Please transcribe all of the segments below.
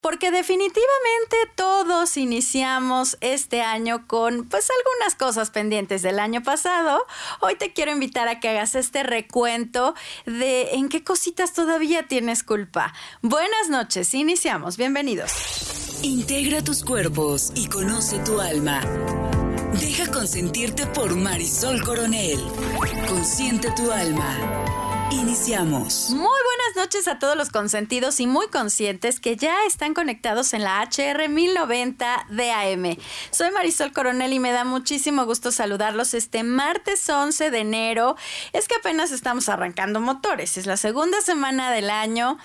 Porque definitivamente todos iniciamos este año con pues algunas cosas pendientes del año pasado. Hoy te quiero invitar a que hagas este recuento de en qué cositas todavía tienes culpa. Buenas noches, iniciamos, bienvenidos. Integra tus cuerpos y conoce tu alma. Deja consentirte por Marisol Coronel. Consiente tu alma. Iniciamos. Muy buenas noches a todos los consentidos y muy conscientes que ya están conectados en la HR 1090 DAM. Soy Marisol Coronel y me da muchísimo gusto saludarlos este martes 11 de enero. Es que apenas estamos arrancando motores, es la segunda semana del año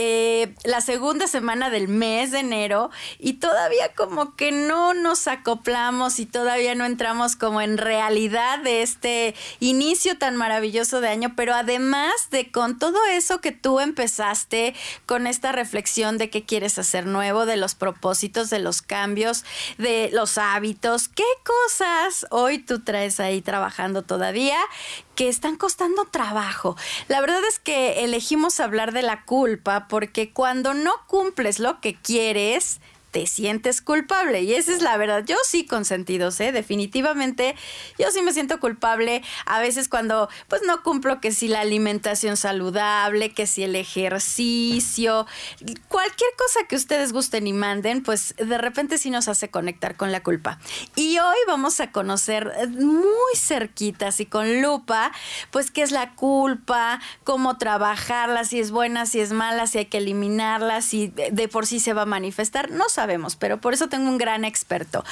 eh, la segunda semana del mes de enero y todavía como que no nos acoplamos y todavía no entramos como en realidad de este inicio tan maravilloso de año, pero además de con todo eso que tú empezaste con esta reflexión de qué quieres hacer nuevo, de los propósitos, de los cambios, de los hábitos, qué cosas hoy tú traes ahí trabajando todavía que están costando trabajo. La verdad es que elegimos hablar de la culpa porque cuando no cumples lo que quieres, te sientes culpable. Y esa es la verdad. Yo sí consentidos, ¿eh? Definitivamente, yo sí me siento culpable a veces cuando pues no cumplo que si la alimentación saludable, que si el ejercicio, cualquier cosa que ustedes gusten y manden, pues de repente sí nos hace conectar con la culpa. Y hoy vamos a conocer muy cerquitas y con lupa, pues qué es la culpa, cómo trabajarla, si es buena, si es mala, si hay que eliminarla, si de por sí se va a manifestar. No sabemos, pero por eso tengo un gran experto.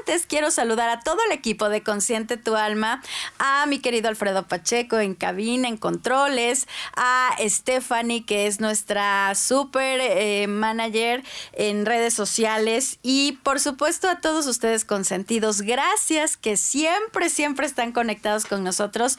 Antes quiero saludar a todo el equipo de Consciente Tu Alma, a mi querido Alfredo Pacheco en cabina, en controles, a Stephanie, que es nuestra super eh, manager en redes sociales, y por supuesto a todos ustedes consentidos. Gracias que siempre, siempre están conectados con nosotros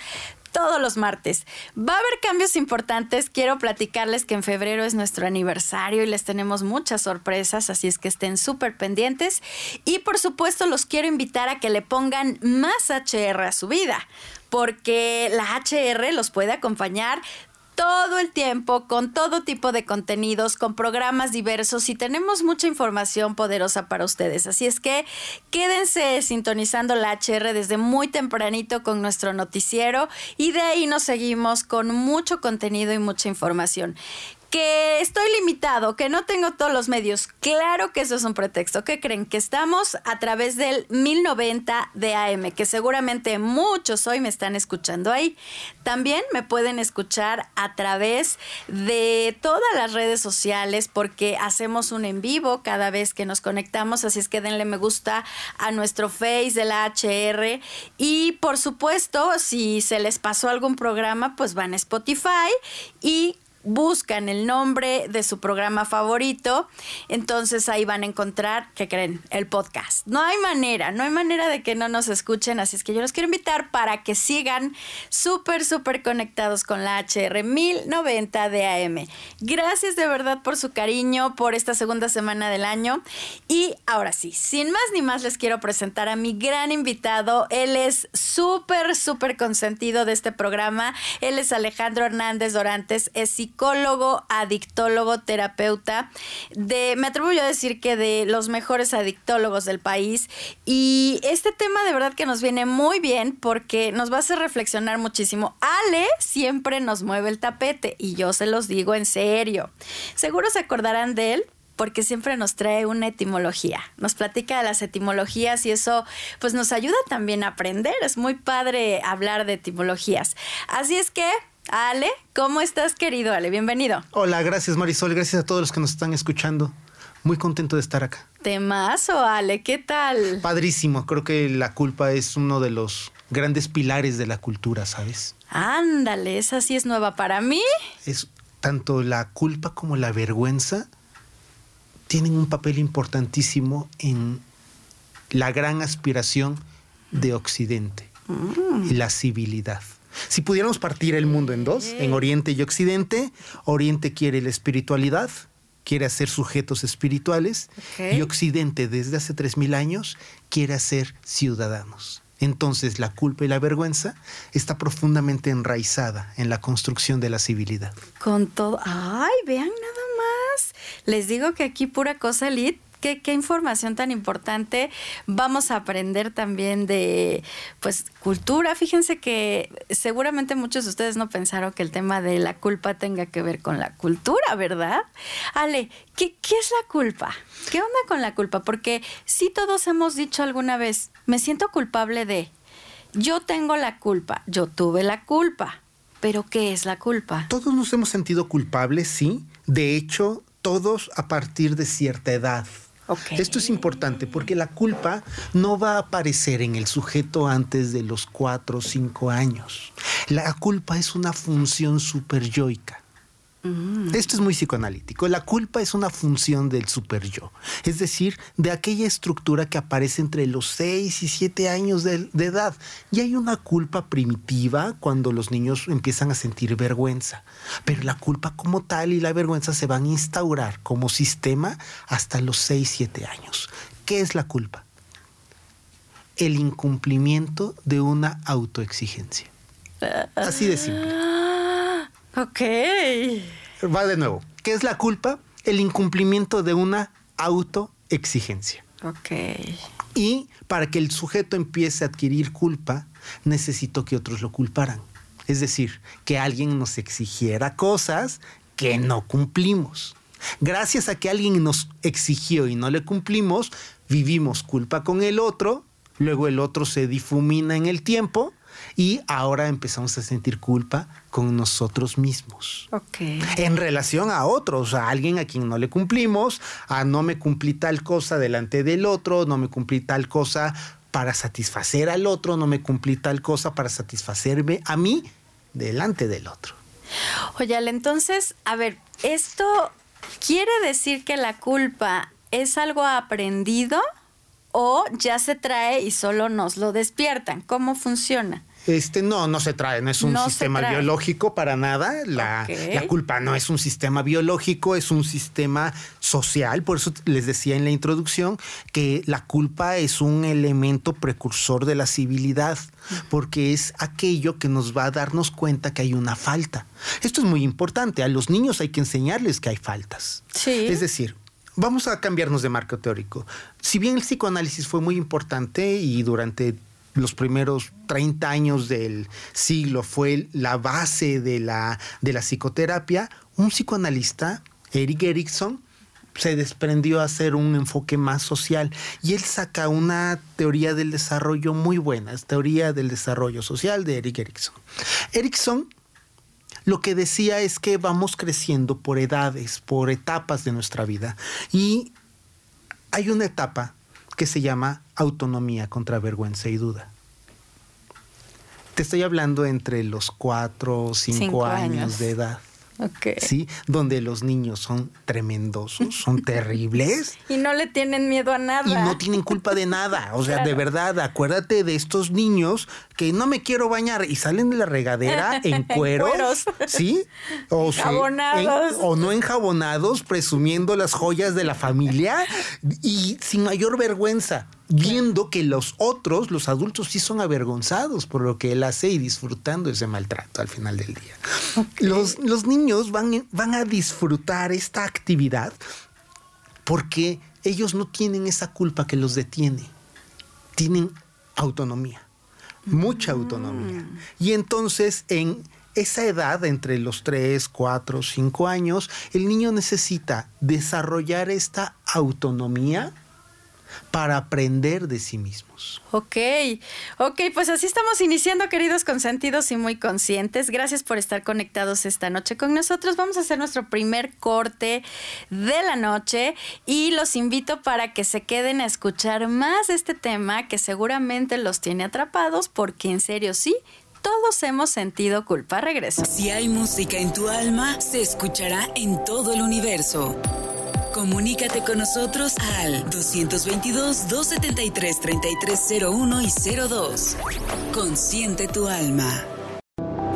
todos los martes. Va a haber cambios importantes. Quiero platicarles que en febrero es nuestro aniversario y les tenemos muchas sorpresas, así es que estén súper pendientes. Y por supuesto los quiero invitar a que le pongan más HR a su vida porque la HR los puede acompañar todo el tiempo con todo tipo de contenidos, con programas diversos y tenemos mucha información poderosa para ustedes. Así es que quédense sintonizando la HR desde muy tempranito con nuestro noticiero y de ahí nos seguimos con mucho contenido y mucha información que estoy limitado, que no tengo todos los medios. Claro que eso es un pretexto. ¿Qué creen? Que estamos a través del 1090 de AM, que seguramente muchos hoy me están escuchando ahí. También me pueden escuchar a través de todas las redes sociales porque hacemos un en vivo cada vez que nos conectamos, así es que denle me gusta a nuestro Face de la HR y por supuesto, si se les pasó algún programa, pues van a Spotify y buscan el nombre de su programa favorito, entonces ahí van a encontrar, ¿qué creen? El podcast. No hay manera, no hay manera de que no nos escuchen, así es que yo los quiero invitar para que sigan súper, súper conectados con la HR 1090 de AM. Gracias de verdad por su cariño, por esta segunda semana del año. Y ahora sí, sin más ni más les quiero presentar a mi gran invitado. Él es súper, súper consentido de este programa. Él es Alejandro Hernández Dorantes, es psicólogo, adictólogo, terapeuta, de, me atrevo yo a decir que de los mejores adictólogos del país. Y este tema de verdad que nos viene muy bien porque nos va a hacer reflexionar muchísimo. Ale siempre nos mueve el tapete y yo se los digo en serio. Seguro se acordarán de él porque siempre nos trae una etimología. Nos platica de las etimologías y eso pues nos ayuda también a aprender. Es muy padre hablar de etimologías. Así es que Ale, ¿cómo estás, querido Ale? Bienvenido. Hola, gracias Marisol, gracias a todos los que nos están escuchando. Muy contento de estar acá. Temazo, Ale, ¿qué tal? Padrísimo, creo que la culpa es uno de los grandes pilares de la cultura, ¿sabes? Ándale, esa sí es nueva para mí. Es tanto la culpa como la vergüenza tienen un papel importantísimo en la gran aspiración de Occidente y la civilidad. Si pudiéramos partir el mundo en dos, en Oriente y Occidente, Oriente quiere la espiritualidad, quiere hacer sujetos espirituales, y Occidente desde hace 3.000 años quiere hacer ciudadanos. Entonces la culpa y la vergüenza está profundamente enraizada en la construcción de la civilidad. Con todo, ay, vean nada más Les digo que aquí pura cosa elite Qué, información tan importante. Vamos a aprender también de pues cultura. Fíjense que seguramente muchos de ustedes no pensaron que el tema de la culpa tenga que ver con la cultura, ¿verdad? Ale, ¿qué, qué es la culpa? ¿Qué onda con la culpa? Porque sí todos hemos dicho alguna vez, me siento culpable de, yo tengo la culpa, yo tuve la culpa. Pero ¿qué es la culpa? Todos nos hemos sentido culpables, sí. De hecho, todos a partir de cierta edad. Esto es importante porque la culpa no va a aparecer en el sujeto antes de los cuatro o cinco años. La culpa es una función superyoica. Mm. Esto es muy psicoanalítico. La culpa es una función del super yo, es decir, de aquella estructura que aparece entre los 6 y 7 años de, de, edad. Y hay una culpa primitiva cuando los niños empiezan a sentir vergüenza. Pero la culpa como tal y la vergüenza se van a instaurar como sistema hasta los 6, 7 años. ¿Qué es la culpa? El incumplimiento de una autoexigencia. Así de simple. Ok. Va de nuevo. ¿Qué es la culpa? El incumplimiento de una autoexigencia. Ok. Y para que el sujeto empiece a adquirir culpa, necesito que otros lo culparan. Es decir, que alguien nos exigiera cosas que no cumplimos. Gracias a que alguien nos exigió y no le cumplimos, vivimos culpa con el otro, luego el otro se difumina en el tiempo y ahora empezamos a sentir culpa con nosotros mismos. Okay. En relación a otros, a alguien a quien no le cumplimos, a no me cumplí tal cosa delante del otro, no me cumplí tal cosa para satisfacer al otro, no me cumplí tal cosa para satisfacerme a mí delante del otro. Oye, entonces, a ver, esto quiere decir que la culpa es algo aprendido o ya se trae y solo nos lo despiertan. ¿Cómo funciona? Este, no, no se trae, no es un no sistema biológico para nada. La, okay. la, culpa no es un sistema biológico, es un sistema social. Por eso les decía en la introducción que la culpa es un elemento precursor de la civilidad, porque es aquello que nos va a darnos cuenta que hay una falta. Esto es muy importante. A los niños hay que enseñarles que hay faltas. Sí. Es decir, vamos a cambiarnos de marco teórico. Si bien el psicoanálisis fue muy importante y durante los primeros 30 años del siglo fue la base de la, de la psicoterapia, un psicoanalista, Eric Erickson, se desprendió a hacer un enfoque más social y él saca una teoría del desarrollo muy buena, es teoría del desarrollo social de Eric Erickson. Erickson lo que decía es que vamos creciendo por edades, por etapas de nuestra vida y hay una etapa que se llama autonomía contra vergüenza y duda. Te estoy hablando entre los cuatro o cinco, años. años de edad. Okay. ¿Sí? Donde los niños son tremendosos, son terribles. y no le tienen miedo a nada. Y no tienen culpa de nada. O sea, claro. de verdad, acuérdate de estos niños que no me quiero bañar y salen de la regadera en cueros. ¿Sí? O, enjabonados. En, o no enjabonados, presumiendo las joyas de la familia y sin mayor vergüenza viendo que los otros, los adultos, sí son avergonzados por lo que él hace y disfrutando ese maltrato al final del día. Okay. Los, los, niños van, van a disfrutar esta actividad porque ellos no tienen esa culpa que los detiene, tienen autonomía, mucha autonomía. Mm. Y entonces en esa edad, entre los 3, 4, 5 años, el niño necesita desarrollar esta autonomía para aprender de sí mismos. Ok, ok, pues así estamos iniciando, queridos consentidos y muy conscientes. Gracias por estar conectados esta noche con nosotros. Vamos a hacer nuestro primer corte de la noche y los invito para que se queden a escuchar más de este tema que seguramente los tiene atrapados porque en serio sí. Todos hemos sentido culpa. Regreso. Si hay música en tu alma, se escuchará en todo el universo. Comunícate con nosotros al 222-273-3301 y 02. Consciente tu alma.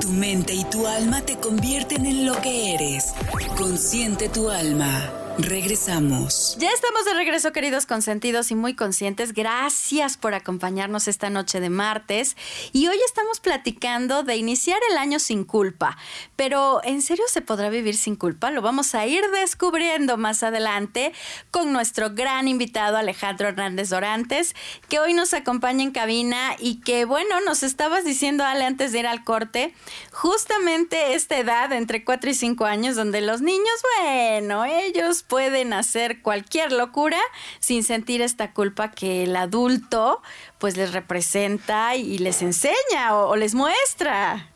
Tu mente y tu alma te convierten en lo que eres. Consciente tu alma. Regresamos. Ya estamos de regreso, queridos consentidos y muy conscientes. Gracias por acompañarnos esta noche de martes. Y hoy estamos platicando de iniciar el año sin culpa. Pero, ¿en serio se podrá vivir sin culpa? Lo vamos a ir descubriendo más adelante con nuestro gran invitado Alejandro Hernández Dorantes, que hoy nos acompaña en cabina y que, bueno, nos estabas diciendo, Ale, antes de ir al corte, justamente esta edad, entre 4 y 5 años, donde los niños, bueno, ellos pueden hacer cualquier locura sin sentir esta culpa que el adulto pues les representa y les enseña o, o les muestra.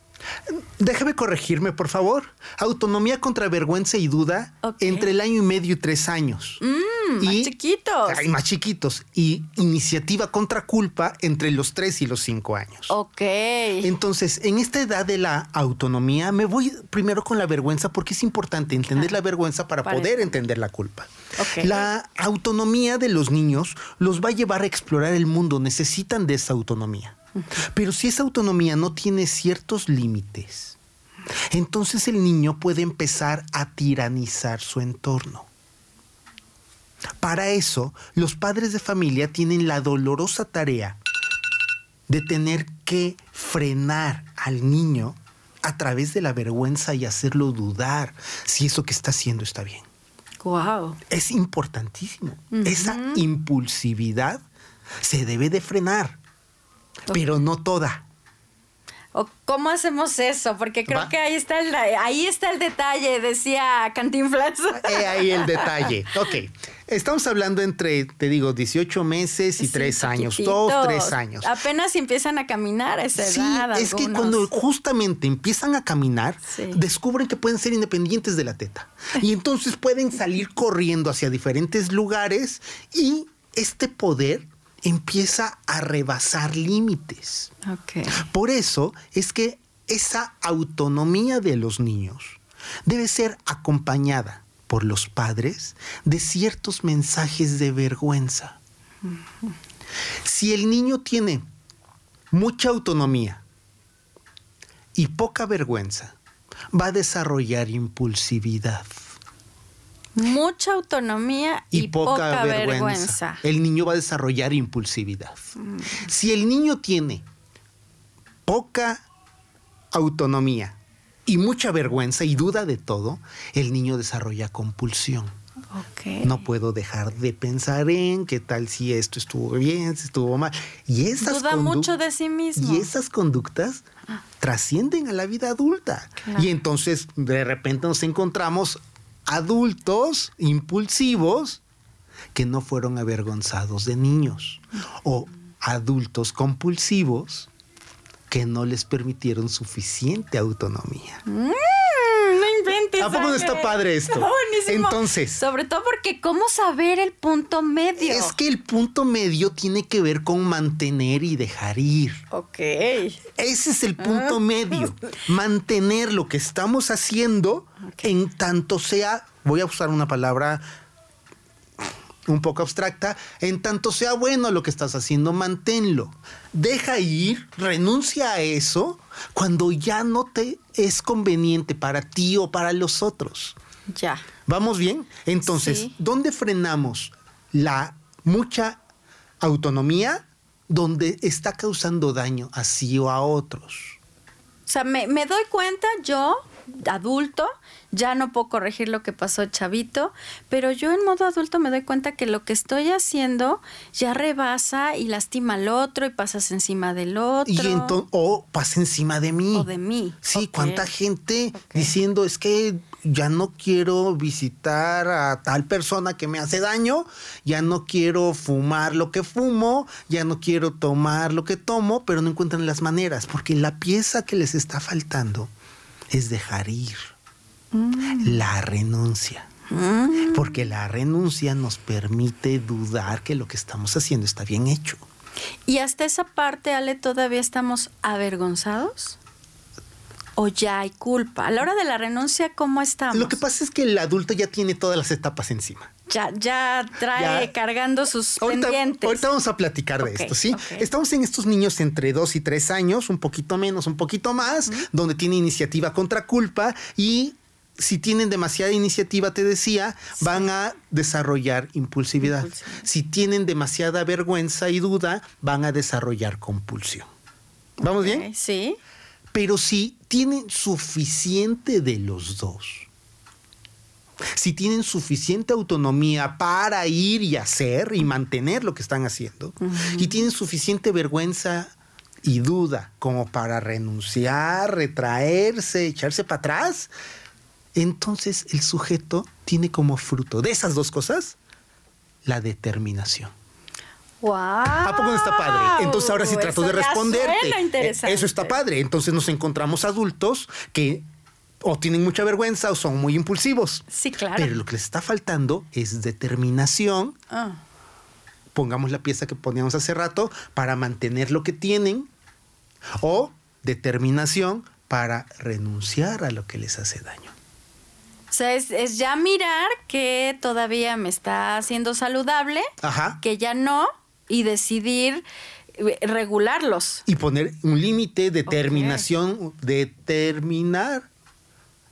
Déjame corregirme, por favor. Autonomía contra vergüenza y duda entre el año y medio y tres años. Mm, más chiquitos. Ay, más chiquitos. Y iniciativa contra culpa entre los tres y los cinco años. Ok. Entonces, en esta edad de la autonomía, me voy primero con la vergüenza porque es importante entender la vergüenza para, poder entender la culpa. La autonomía de los niños los va a llevar a explorar el mundo, necesitan de esa autonomía. Pero si esa autonomía no tiene ciertos límites, entonces el niño puede empezar a tiranizar su entorno. Para eso, los padres de familia tienen la dolorosa tarea de tener que frenar al niño a través de la vergüenza y hacerlo dudar si eso que está haciendo está bien. Wow. Es importantísimo. Esa impulsividad se debe de frenar, pero no toda. ¿O ¿Cómo hacemos eso? Porque creo Va. que ahí está el ahí está el detalle, decía Cantinflas. He ahí el detalle. Ok. Estamos hablando entre, te digo, 18 meses y Sí, 3 años. 2, 3 años. Apenas empiezan a caminar a esa Sí, edad. es que cuando justamente empiezan a caminar, Sí. descubren que pueden ser independientes de la teta. Y entonces pueden salir corriendo hacia diferentes lugares y este poder empieza a rebasar límites. Por eso es que esa autonomía de los niños debe ser acompañada por los padres de ciertos mensajes de vergüenza. Si el niño tiene mucha autonomía y poca vergüenza, va a desarrollar impulsividad Mucha autonomía y, y, poca, vergüenza. vergüenza. El niño va a desarrollar impulsividad. Si el niño tiene poca autonomía y mucha vergüenza y duda de todo, el niño desarrolla compulsión. Ok. No puedo dejar de pensar en qué tal si esto estuvo bien, si estuvo mal. Y esas Duda mucho de sí mismo. Y esas conductas trascienden a la vida adulta. Claro. Y entonces de repente nos encontramos adultos impulsivos que no fueron avergonzados de niños. O adultos compulsivos que no les permitieron suficiente autonomía. Mm. ¿A poco no está padre esto? Está buenísimo. Entonces- Sobre todo porque cómo saber el punto medio. Es que el punto medio tiene que ver con mantener y dejar ir. Ok. Ese es el punto medio. Mantener lo que estamos haciendo en tanto sea, voy a usar una palabra un poco abstracta, en tanto sea bueno lo que estás haciendo, manténlo. Deja ir, renuncia a eso cuando ya no te es conveniente para ti o para los otros. Ya. ¿Vamos bien? Entonces, Sí. ¿dónde frenamos la mucha autonomía? Donde está causando daño a sí o a otros. O sea, me, me doy cuenta yo, adulto, ya no puedo corregir lo que pasó chavito, pero yo en modo adulto me doy cuenta que lo que estoy haciendo ya rebasa y lastima al otro y pasas encima del otro. Y entonces, o pasa encima de mí. O de mí. Sí, cuánta gente diciendo es que ya no quiero visitar a tal persona que me hace daño, ya no quiero fumar lo que fumo, ya no quiero tomar lo que tomo, pero no encuentran las maneras, porque la pieza que les está faltando es dejar ir. La renuncia. Mm. Porque la renuncia nos permite dudar que lo que estamos haciendo está bien hecho. Y hasta esa parte, Ale, todavía estamos avergonzados. ¿O ya hay culpa? A la hora de la renuncia, ¿cómo estamos? Lo que pasa es que el adulto ya tiene todas las etapas encima. Ya, ya trae Ya. cargando sus Ahorita, pendientes. ahorita vamos a platicar de esto, ¿sí? Estamos en estos niños entre 2 y 3 años, un poquito menos, un poquito más, donde tiene iniciativa contra culpa y si tienen demasiada iniciativa, te decía, van a desarrollar impulsividad. Impulsividad. Si tienen demasiada vergüenza y duda, van a desarrollar compulsión. ¿Vamos bien? Sí. Pero si tienen suficiente de los dos, si tienen suficiente autonomía para ir y hacer y mantener lo que están haciendo, y tienen suficiente vergüenza y duda como para renunciar, retraerse, echarse para atrás, entonces el sujeto tiene como fruto de esas dos cosas la determinación. Wow. ¿A poco no está padre? Entonces ahora sí trato de responderte. Eso está padre. Entonces nos encontramos adultos que o tienen mucha vergüenza o son muy impulsivos. Sí, claro. Pero lo que les está faltando es determinación. Ah, Pongamos la pieza que poníamos hace rato para mantener lo que tienen o determinación para renunciar a lo que les hace daño. O sea, es, es ya mirar que todavía me está haciendo saludable, Ajá. que ya no, y decidir eh, regularlos. Y poner un límite, determinación, determinar,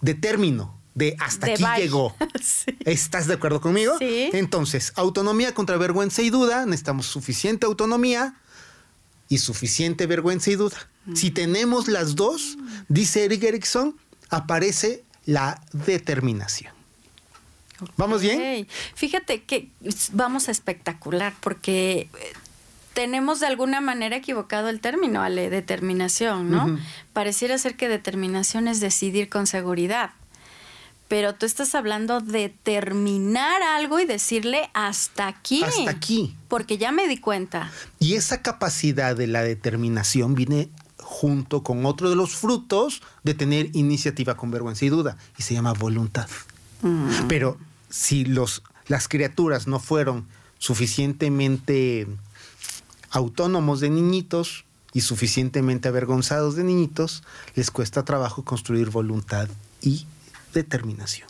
de término, de hasta De aquí bye. llegó. Sí. ¿Estás de acuerdo conmigo? Sí. Entonces, autonomía contra vergüenza y duda, necesitamos suficiente autonomía y suficiente vergüenza y duda. Mm. Si tenemos las dos, dice Eric Erickson, aparece la determinación. ¿Vamos bien? Fíjate que vamos a espectacular porque tenemos de alguna manera equivocado el término, Ale, determinación, ¿no? Pareciera ser que determinación es decidir con seguridad. Pero tú estás hablando de terminar algo y decirle hasta aquí. Hasta aquí. Porque ya me di cuenta. Y esa capacidad de la determinación viene junto con otro de los frutos de tener iniciativa con vergüenza y duda, y se llama voluntad. Pero si los, las criaturas no fueron suficientemente autónomos de niñitos y suficientemente avergonzados de niñitos, les cuesta trabajo construir voluntad y determinación.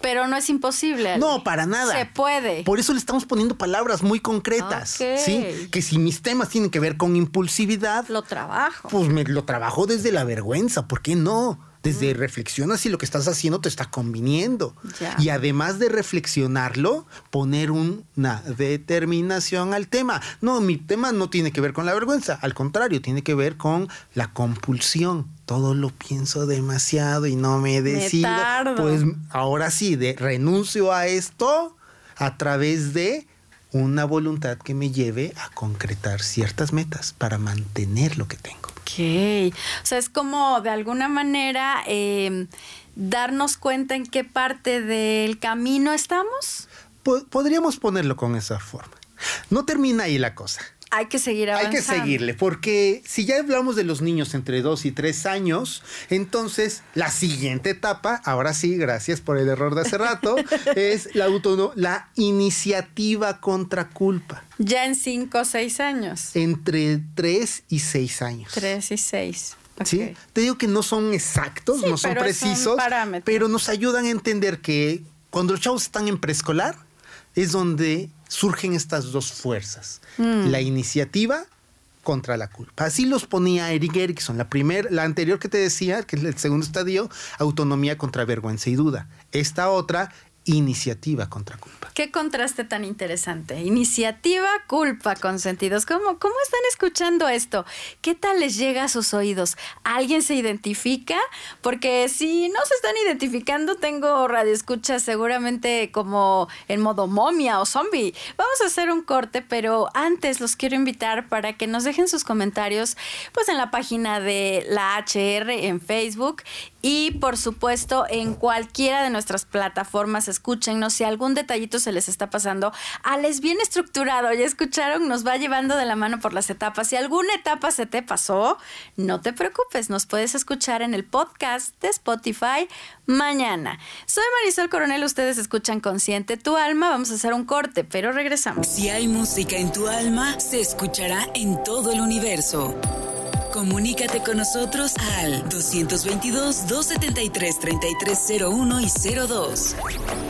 Pero no es imposible. Ale. No, para nada. Se puede. Por eso le estamos poniendo palabras muy concretas. ¿sí? Que si mis temas tienen que ver con impulsividad, Lo trabajo. pues me lo trabajo desde la vergüenza. ¿Por qué no? Desde reflexiona si lo que estás haciendo te está conviniendo. Y además de reflexionarlo, poner una determinación al tema. No, mi tema no tiene que ver con la vergüenza. Al contrario, tiene que ver con la compulsión. Todo lo pienso demasiado y no me decido. tardo. Pues ahora sí, de, renuncio a esto a través de una voluntad que me lleve a concretar ciertas metas para mantener lo que tengo. Ok. O sea, es como de alguna manera eh, darnos cuenta en qué parte del camino estamos. Po- podríamos ponerlo con esa forma. No termina ahí la cosa. Hay que seguir Hay avanzando. que seguirle, porque si ya hablamos de los niños entre 2 y 3 años, entonces la siguiente etapa, ahora sí, gracias por el error de hace rato, es la, autono- la iniciativa contra culpa. Ya en cinco o seis años. Entre 3 y 6 años. Tres y seis. Ok. ¿Sí? Te digo que no son exactos, Sí, no son pero precisos, pero nos ayudan a entender que cuando los chavos están en preescolar es donde surgen estas dos fuerzas, Mm. la iniciativa contra la culpa. Así los ponía Eric Erickson, la primer, la anterior que te decía, que es el segundo estadio, autonomía contra vergüenza y duda. Esta otra, iniciativa contra culpa. Qué contraste tan interesante. Iniciativa, culpa, consentidos. ¿Cómo, ¿Cómo están escuchando esto? ¿Qué tal les llega a sus oídos? ¿Alguien se identifica? Porque si no se están identificando, tengo radioescuchas seguramente como en modo momia o zombie. Vamos a hacer un corte, pero antes los quiero invitar para que nos dejen sus comentarios pues en la página de la HR en Facebook y por supuesto en cualquiera de nuestras plataformas. Escúchenos si algún detallito se les está pasando. Alex, bien estructurado, ya escucharon, nos va llevando de la mano por las etapas. Si alguna etapa se te pasó, no te preocupes, nos puedes escuchar en el podcast de Spotify mañana. Soy Marisol Coronel, ustedes escuchan Consciente tu alma. Vamos a hacer un corte, pero regresamos. Si hay música en tu alma, se escuchará en todo el universo. Comunícate con nosotros al 222-273-3301 y 02.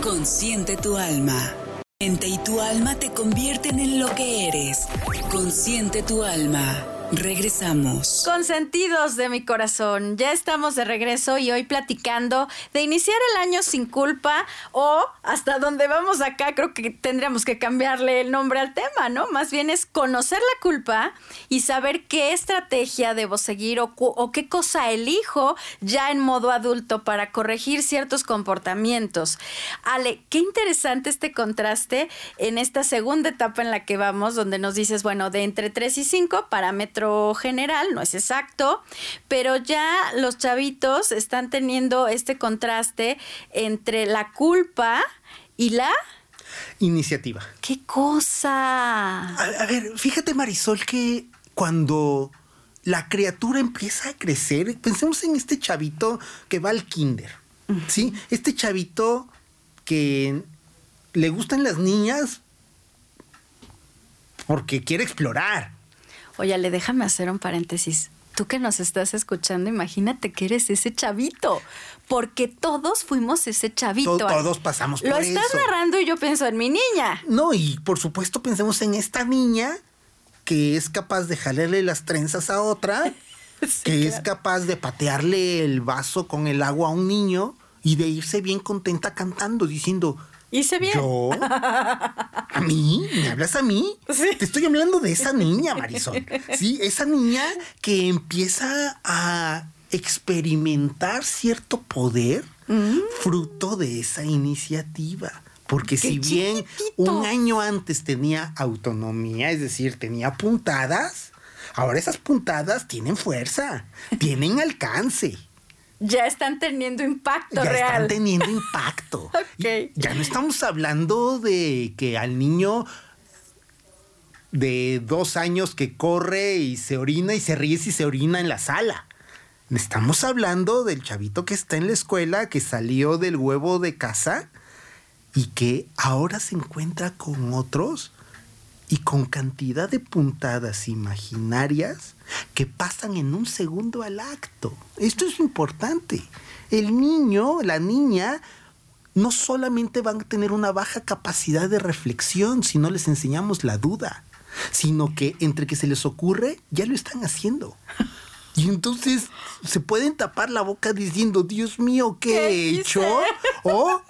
Consciente tu alma. Mente y tu alma te convierten en lo que eres. Consciente tu alma. Regresamos. Consentidos de mi corazón, ya estamos de regreso y hoy platicando de iniciar el año sin culpa o hasta donde vamos acá, creo que tendríamos que cambiarle el nombre al tema, ¿no? Más bien es conocer la culpa y saber qué estrategia debo seguir o, o qué cosa elijo ya en modo adulto para corregir ciertos comportamientos. Ale, qué interesante este contraste en esta segunda etapa en la que vamos, donde nos dices, bueno, de entre 3 y 5 parámetros general, no es exacto, pero ya los chavitos están teniendo este contraste entre la culpa y la iniciativa. ¿Qué cosa? A, ver, fíjate Marisol que cuando la criatura empieza a crecer, pensemos en este chavito que va al kinder, ¿sí? Este chavito que le gustan las niñas porque quiere explorar, Oye, le déjame hacer un paréntesis. Tú que nos estás escuchando, imagínate que eres ese chavito, porque todos fuimos ese chavito. todos pasamos por. Lo estás narrando y yo pienso en mi niña. No, y por supuesto pensemos en esta niña que es capaz de jalarle las trenzas a otra, que es capaz de patearle el vaso con el agua a un niño y de irse bien contenta cantando, diciendo, Hice bien. ¿Yo? ¿A mí? ¿Me hablas a mí? Te estoy hablando de esa niña, Marisol. Sí, esa niña que empieza a experimentar cierto poder mm. fruto de esa iniciativa. Porque si bien un año antes tenía autonomía, es decir, tenía puntadas, ahora esas puntadas tienen fuerza, tienen alcance ya están teniendo impacto ya real. Están teniendo impacto. Ya no estamos hablando de que al niño de dos años que corre y se orina y se ríe y se orina en la sala. Estamos hablando del chavito que está en la escuela, que salió del huevo de casa y que ahora se encuentra con otros y con cantidad de puntadas imaginarias que pasan en un segundo al acto. Esto es importante. El niño, la niña, no solamente van a tener una baja capacidad de reflexión si no les enseñamos la duda, sino que entre que se les ocurre, ya lo están haciendo. Y entonces se pueden tapar la boca diciendo, Dios mío, ¿qué, he hecho? O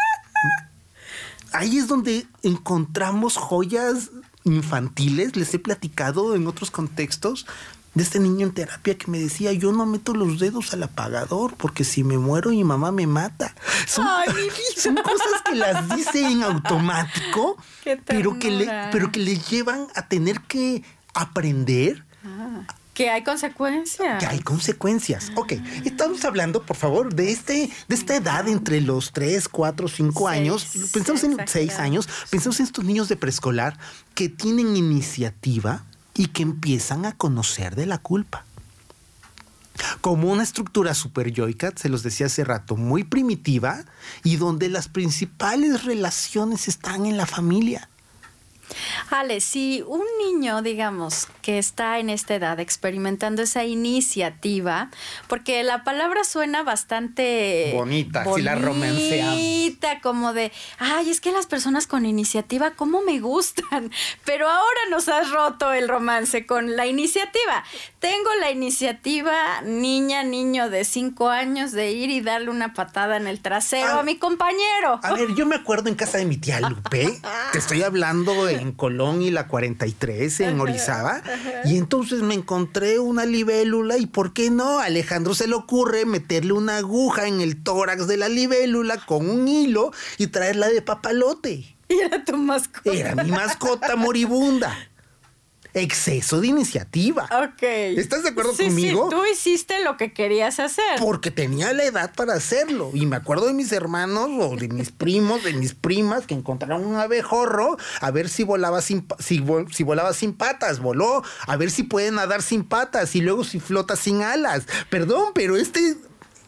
ahí es donde encontramos joyas infantiles, les he platicado en otros contextos de este niño en terapia que me decía, yo no meto los dedos al apagador porque si me muero mi mamá me mata. Son, cosas que las dice en automático, pero que, le, pero que le llevan a tener que aprender ah. Que hay consecuencias. Que hay consecuencias. Ok, estamos hablando, por favor, de este, de esta edad entre los 3, 4, 5 años. Pensamos en 6 años. Pensamos en estos niños de preescolar que tienen iniciativa y que empiezan a conocer de la culpa. Como una estructura super yoica, se los decía hace rato, muy primitiva y donde las principales relaciones están en la familia. Ale, si un niño, digamos, que está en esta edad experimentando esa iniciativa, porque la palabra suena bastante bonita, si la romanceamos. Bonita, como de, ay, es que las personas con iniciativa, ¿cómo me gustan? Pero ahora nos has roto el romance con la iniciativa. Tengo la iniciativa, niña, niño de cinco años, de ir y darle una patada en el trasero a, a mi compañero. A ver, yo me acuerdo en casa de mi tía Lupe, te estoy hablando en Colón y la 43 en Orizaba. Y entonces me encontré una libélula y ¿por qué no? A Alejandro se le ocurre meterle una aguja en el tórax de la libélula con un hilo y traerla de papalote. Y era tu mascota. Era mi mascota moribunda exceso de iniciativa. Ok. ¿Estás de acuerdo conmigo? Sí, tú hiciste lo que querías hacer. Porque tenía la edad para hacerlo. Y me acuerdo de mis hermanos o de mis primos, de mis primas que encontraron un abejorro a ver si volaba sin, si, si volaba sin patas. Voló. A ver si puede nadar sin patas y luego si flota sin alas. Perdón, pero este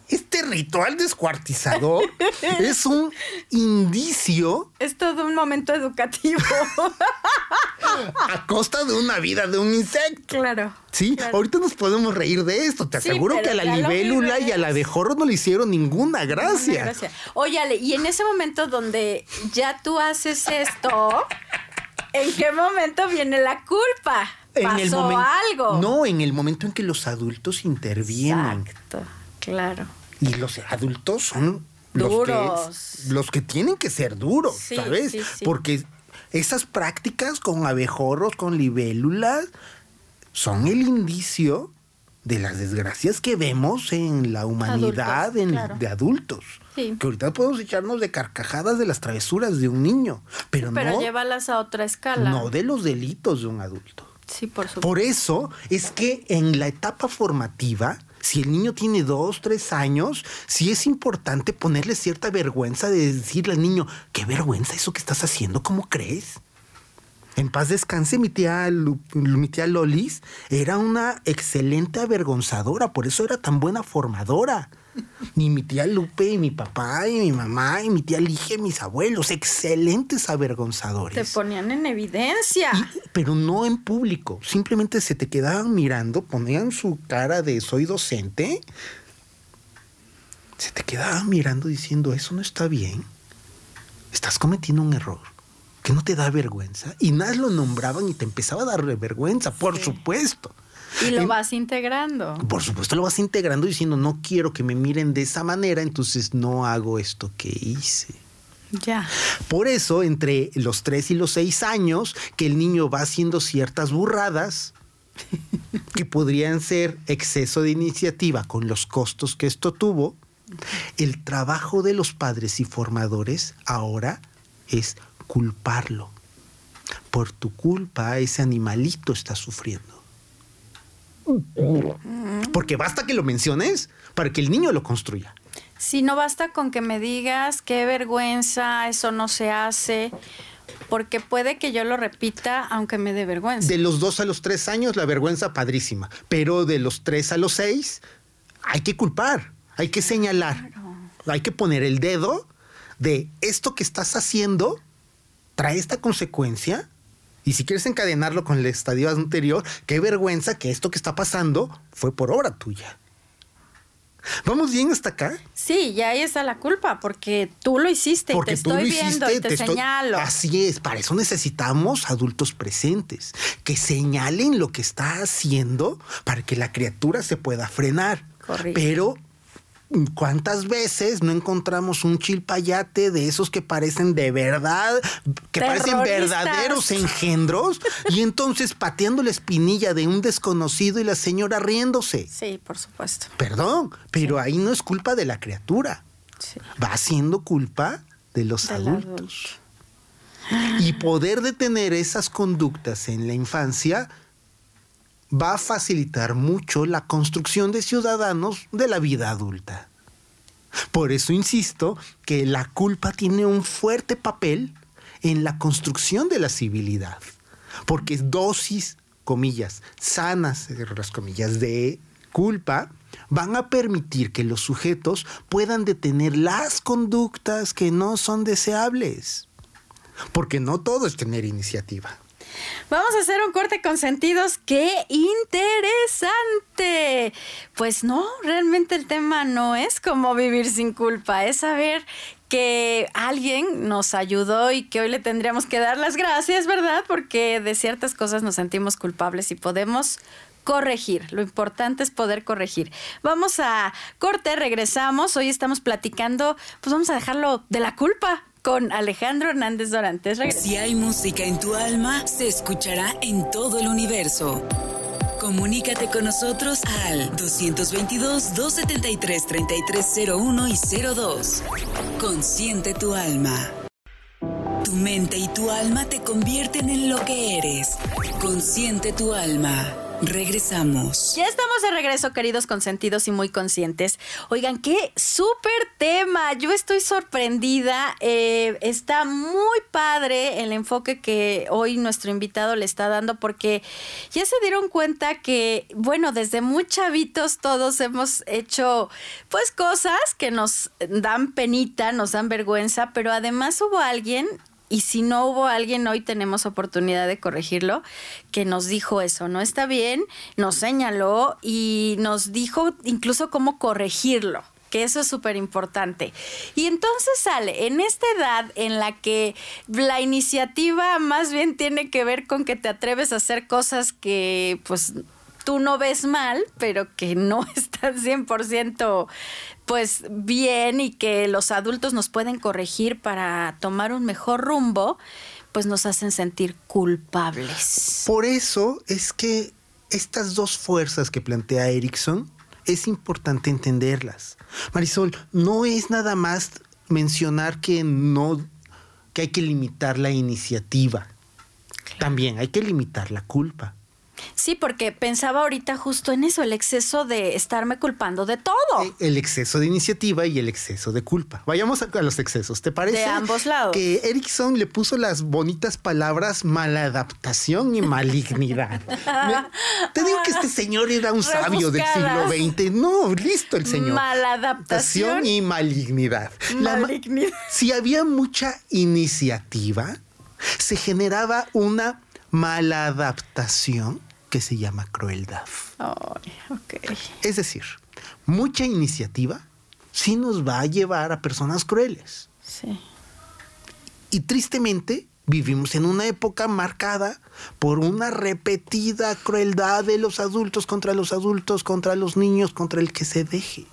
este ritual descuartizador es un indicio. Es todo un momento educativo. a costa de una vida de un insecto. Claro. Sí, ahorita nos podemos reír de esto. Te aseguro que a la libélula y a la abejorro no le hicieron ninguna gracia. gracia. Oye, Ale, y en ese momento donde ya tú haces esto, ¿en qué momento viene la culpa? en Pasó algo. No, en el momento en que los adultos intervienen. Exacto, claro. Y los adultos son los que, Duros. los que tienen que ser duros, Sí, ¿sabes? sí, sí. Porque esas prácticas con abejorros, con libélulas, son el indicio de las desgracias que vemos en la humanidad Adultos, en- claro. de adultos. Sí. Que ahorita podemos echarnos de carcajadas de las travesuras de un niño, pero, Pero no, llévalas a otra escala. no de los delitos de un adulto. Sí, por supuesto. Por eso es que en la etapa formativa, si el niño tiene dos, tres años, sí es importante ponerle cierta vergüenza de decirle al niño, qué vergüenza eso que estás haciendo, ¿cómo crees? En paz descanse, mi tía, mi tía Lolis era una excelente avergonzadora, por eso era tan buena formadora. Y mi tía Lupe, y mi papá, y mi mamá, y mi tía Lige, mis abuelos, excelentes avergonzadores. Te ponían en evidencia. Y- pero no en público. Simplemente se te quedaban mirando, ponían su cara de soy docente. Se te quedaban mirando diciendo, eso no está bien. Estás cometiendo un error. Que no te da vergüenza. Y nada lo nombraban y te empezaba a dar vergüenza, por Sí. supuesto. Y lo vas integrando. Por supuesto lo vas integrando diciendo, no quiero que me miren de esa manera, entonces no hago esto que hice. Ya. Por eso, entre los 3 y los 6 años, que el niño va haciendo ciertas burradas que podrían ser exceso de iniciativa con los costos que esto tuvo, el trabajo de los padres y formadores ahora es culparlo. Por tu culpa, ese animalito está sufriendo. Porque basta que lo menciones para que el niño lo construya. Si no basta con que me digas qué vergüenza, eso no se hace, porque puede que yo lo repita aunque me dé vergüenza. De los dos a los tres años, la vergüenza padrísima. Pero de los tres a los seis, hay que culpar, hay que señalar, hay que poner el dedo de esto que estás haciendo trae esta consecuencia. Y si quieres encadenarlo con el estadio anterior, qué vergüenza que esto que está pasando fue por obra tuya. ¿Vamos bien hasta acá? Sí, ya ahí está la culpa, porque tú lo hiciste y te Porque tú estoy lo viendo hiciste, y te, señalo. Así es, para eso necesitamos adultos presentes, que señalen lo que está haciendo para que la criatura se pueda frenar. Correcto. Pero, ¿cuántas veces no encontramos un chilpayate de esos que parecen de verdad, que parecen verdaderos engendros? Y entonces pateando la espinilla de un desconocido y la señora riéndose. Sí, por supuesto. Perdón, pero ahí no es culpa de la criatura Sí. va siendo culpa de los adultos. Y poder detener esas conductas en la infancia va a facilitar mucho la construcción de ciudadanos de la vida adulta. Por eso insisto que la culpa tiene un fuerte papel en la construcción de la civilidad, porque dosis, comillas, sanas, las comillas, de culpa van a permitir que los sujetos puedan detener las conductas que no son deseables, porque no todo es tener iniciativa. Vamos a hacer un corte con sentidos. ¡Qué interesante! Pues no, realmente el tema no es como vivir sin culpa, es saber que alguien nos ayudó y que hoy le tendríamos que dar las gracias, ¿verdad? Porque de ciertas cosas nos sentimos culpables y podemos corregir. Lo importante es poder corregir. Vamos a corte, regresamos. Hoy estamos platicando, pues vamos a dejarlo de la culpa con Alejandro Hernández Dorantes. Si hay música en tu alma, se escuchará en todo el universo. Comunícate con nosotros al 222-273-3301 y 02. Consciente tu alma. Tu mente y tu alma te convierten en lo que eres. Consciente tu alma. Regresamos. Ya estamos de regreso, queridos consentidos y muy conscientes. Oigan, qué súper tema. Yo estoy sorprendida. Eh, está muy padre el enfoque que hoy nuestro invitado le está dando porque ya se dieron cuenta que, bueno, desde muy chavitos todos hemos hecho pues cosas que nos dan penita, nos dan vergüenza, pero además hubo alguien y si no hubo alguien, hoy tenemos oportunidad de corregirlo, que nos dijo eso, no está bien, nos señaló y nos dijo incluso cómo corregirlo. que eso es súper importante. Y entonces sale, en esta edad en la que la iniciativa más bien tiene que ver con que te atreves a hacer cosas que pues tú no ves mal, pero que no están 100% pues bien y que los adultos nos pueden corregir para tomar un mejor rumbo, pues nos hacen sentir culpables. Por eso es que estas dos fuerzas que plantea Erickson es importante entenderlas. Marisol, no es nada más mencionar que no que hay que limitar la iniciativa. También hay que limitar la culpa. Sí, porque pensaba ahorita justo en eso, el exceso de estarme culpando de todo. Eh, el exceso de iniciativa y el exceso de culpa. Vayamos a, los excesos, ¿te parece? De ambos lados. Que Erickson le puso las bonitas palabras maladaptación y malignidad. te digo que este señor era un sabio del siglo XX. No, listo el señor. Maladaptación y malignidad. Malignidad. si había mucha iniciativa, se generaba una maladaptación que se llama crueldad. Es decir, mucha iniciativa sí nos va a llevar a personas crueles. Sí. Y tristemente vivimos en una época marcada por una repetida crueldad de los adultos contra los adultos, contra los niños, contra el que se deje.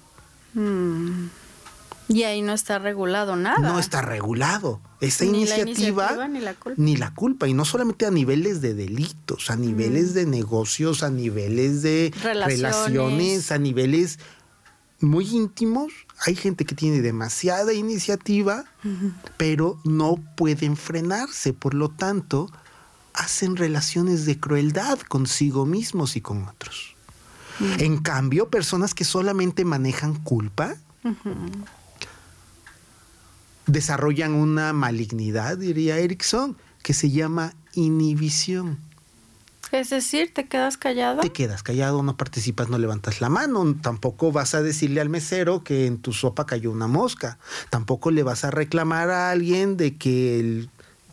Mm. Y ahí no está regulado nada. No está regulado. Esa iniciativa, ni, la culpa. ni la culpa. Y no solamente a niveles de delitos, a niveles mm. de negocios, a niveles de relaciones. a niveles muy íntimos. Hay gente que tiene demasiada iniciativa, pero no pueden frenarse. Por lo tanto, hacen relaciones de crueldad consigo mismos y con otros. Mm. En cambio, personas que solamente manejan culpa, desarrollan una malignidad, diría Erickson, que se llama inhibición. Es decir, te quedas callado. Te quedas callado, no participas, no levantas la mano. Tampoco vas a decirle al mesero que en tu sopa cayó una mosca. Tampoco le vas a reclamar a alguien de que el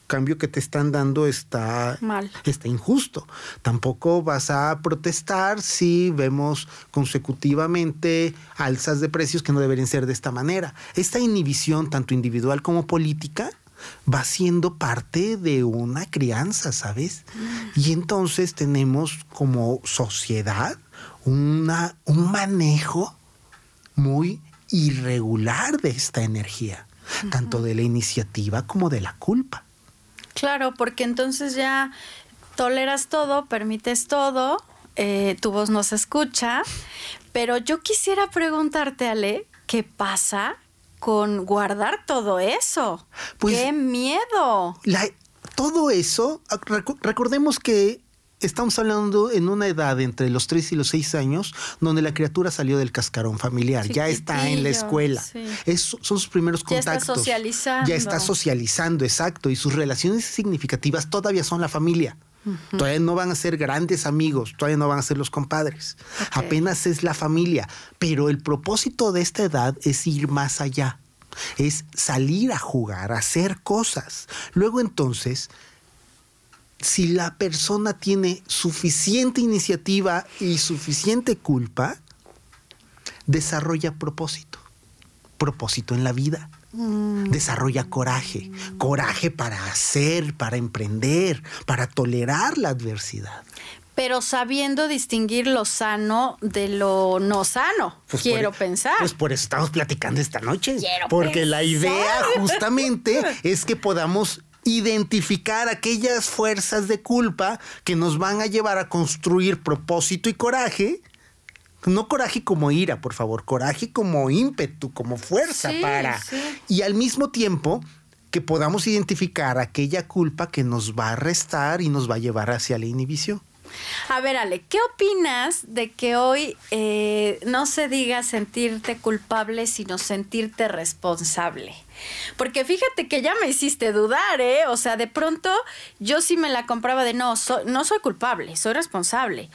cambio que te están dando está mal, está injusto. Tampoco vas a protestar si vemos consecutivamente alzas de precios que no deberían ser de esta manera. Esta inhibición, tanto individual como política, va siendo parte de una crianza, ¿sabes? Mm. Y entonces tenemos como sociedad una, un manejo muy irregular de esta energía, tanto de la iniciativa como de la culpa. Claro, porque entonces ya toleras todo, permites todo, eh, tu voz no se escucha, pero yo quisiera preguntarte, Ale, ¿qué pasa con guardar todo eso? Pues ¡Qué miedo! todo eso, recordemos que estamos hablando en una edad entre los 3 y los 6 años donde la criatura salió del cascarón familiar, ya está en la escuela. son sus primeros contactos. Ya está socializando. Ya está socializando, exacto. Y sus relaciones significativas todavía son la familia. Todavía no van a ser grandes amigos, todavía no van a ser los compadres. Apenas es la familia. Pero el propósito de esta edad es ir más allá. Es salir a jugar, a hacer cosas. Luego entonces si la persona tiene suficiente iniciativa y suficiente culpa, desarrolla propósito, propósito en la vida. Mm. Desarrolla coraje, coraje para hacer, para emprender, para tolerar la adversidad. Pero sabiendo distinguir lo sano de lo no sano, pues quiero pensar. Pues por eso estamos platicando esta noche. porque la idea justamente es que podamos identificar aquellas fuerzas de culpa que nos van a llevar a construir propósito y coraje. No coraje como ira, por favor, coraje como ímpetu, como fuerza para. Y al mismo tiempo que podamos identificar aquella culpa que nos va a restar y nos va a llevar hacia la inhibición. A ver, Ale, ¿qué opinas de que hoy eh, no se diga sentirte culpable, sino sentirte responsable? Porque fíjate que ya me hiciste dudar, ¿eh? O sea, de pronto yo sí me la compraba de no, no soy culpable, soy responsable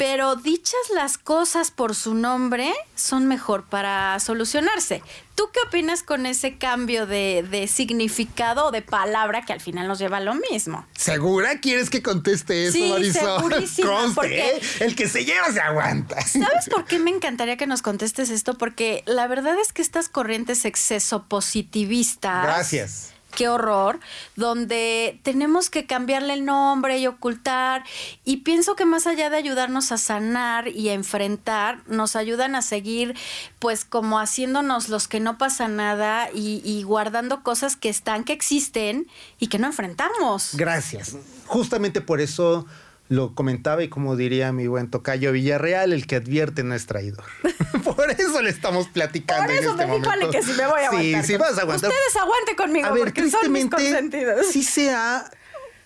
pero dichas las cosas por su nombre son mejor para solucionarse. ¿Tú qué opinas con ese cambio de, significado o de palabra que al final nos lleva a lo mismo? ¿Segura quieres que conteste eso, sí, Marisol? porque ¿eh? El que se lleva se aguanta. ¿Sabes por qué me encantaría que nos contestes esto? Porque la verdad es que estas corrientes exceso positivistas... Gracias qué horror, donde tenemos que cambiarle el nombre y ocultar. Y pienso que más allá de ayudarnos a sanar y a enfrentar, nos ayudan a seguir pues como haciéndonos los que no pasa nada y, guardando cosas que están, que existen y que no enfrentamos. Gracias. Justamente por eso lo comentaba y como diría mi buen tocayo Villarreal, el que advierte no es traidor. Por eso le estamos platicando. Por eso en este me dijo Ale que si me voy a aguantar. Sí, sí vas a aguantar. Ustedes aguanten conmigo a ver, porque son mis consentidos. Sí se ha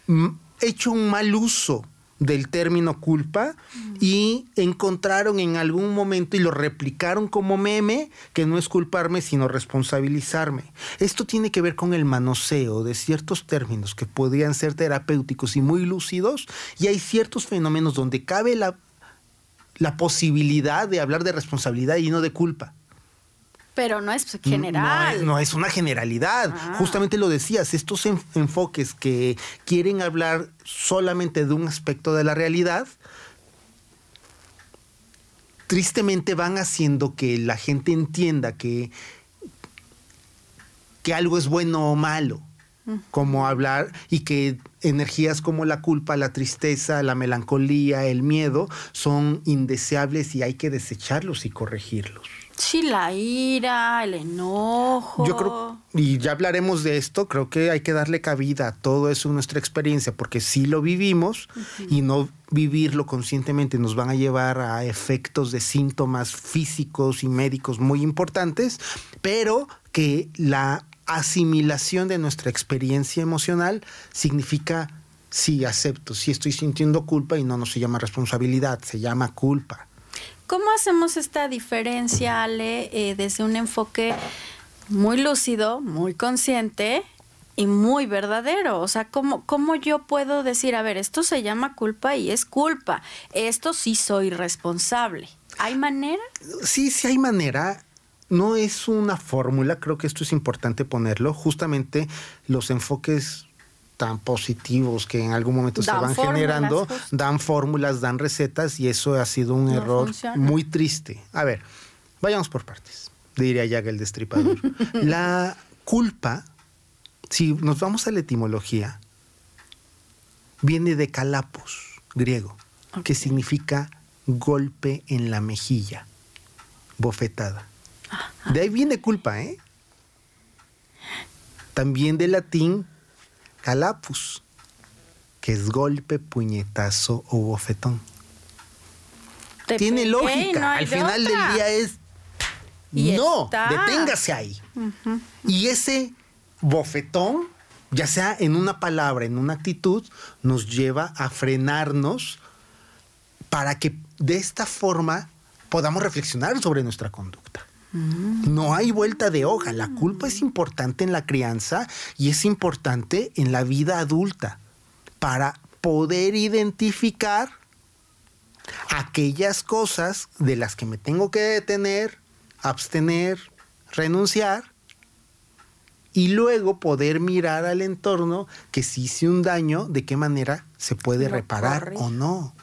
mm, hecho un mal uso del término culpa y encontraron en algún momento y lo replicaron como meme que no es culparme sino responsabilizarme. Esto tiene que ver con el manoseo de ciertos términos que podrían ser terapéuticos y muy lúcidos y hay ciertos fenómenos donde cabe la, la posibilidad de hablar de responsabilidad y no de culpa. Pero no es general. No, es, una generalidad. Ah. Justamente lo decías, estos enfoques que quieren hablar solamente de un aspecto de la realidad, tristemente van haciendo que la gente entienda que, que algo es bueno o malo, como hablar, y que energías como la culpa, la tristeza, la melancolía, el miedo, son indeseables y hay que desecharlos y corregirlos. Sí, la ira, el enojo. Yo creo, y ya hablaremos de esto, creo que hay que darle cabida a todo eso en nuestra experiencia, porque si lo vivimos y no vivirlo conscientemente nos van a llevar a efectos de síntomas físicos y médicos muy importantes, pero que la asimilación de nuestra experiencia emocional significa sí, acepto, sí estoy sintiendo culpa y no, no se llama responsabilidad, se llama culpa. ¿Cómo hacemos esta diferencia, Ale, eh, desde un enfoque muy lúcido, muy consciente y muy verdadero? O sea, ¿cómo, ¿cómo yo puedo decir, a ver, esto se llama culpa y es culpa, esto sí soy responsable? ¿Hay manera? Sí, sí hay manera no es una fórmula, creo que esto es importante ponerlo. Justamente los enfoques tan positivos que en algún momento se van generando, dan fórmulas, dan recetas y eso ha sido un error muy triste. A ver, vayamos por partes, diría ya el destripador. la culpa, si nos vamos a la etimología, viene de calapos, griego, que significa golpe en la mejilla, bofetada. De ahí viene culpa, ¿eh? También de latín calapus, que es golpe, puñetazo o bofetón. Tiene lógica. Al final del día es no, deténgase ahí. Y ese bofetón, ya sea en una palabra, en una actitud, nos lleva a frenarnos para que de esta forma podamos reflexionar sobre nuestra conducta. No hay vuelta de hoja. La culpa es importante en la crianza y es importante en la vida adulta para poder identificar aquellas cosas de las que me tengo que detener, abstener, renunciar y luego poder mirar al entorno que si hice un daño, de qué manera se puede reparar o no.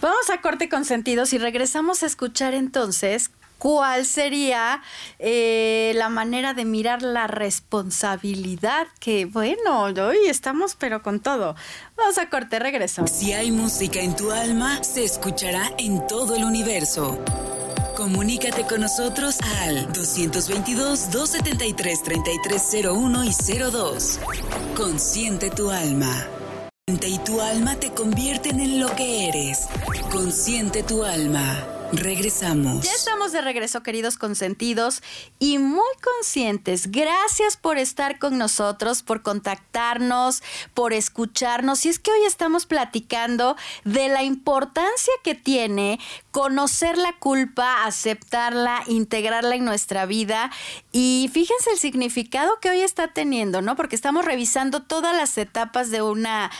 Vamos a corte con sentidos y regresamos a escuchar entonces cuál sería eh, la manera de mirar la responsabilidad, que bueno, hoy estamos pero con todo. Vamos a corte, regreso. Si hay música en tu alma, se escuchará en todo el universo. Comunícate con nosotros al 222-273-3301 y 02. Consciente tu alma. Y tu alma te convierten en lo que eres. Consciente tu alma. Regresamos. Ya estamos de regreso, queridos consentidos, y muy conscientes. Gracias por estar con nosotros, por contactarnos, por escucharnos. Y es que hoy estamos platicando de la importancia que tiene conocer la culpa, aceptarla, integrarla en nuestra vida. Y fíjense el significado que hoy está teniendo, ¿no? Porque estamos revisando todas las etapas de una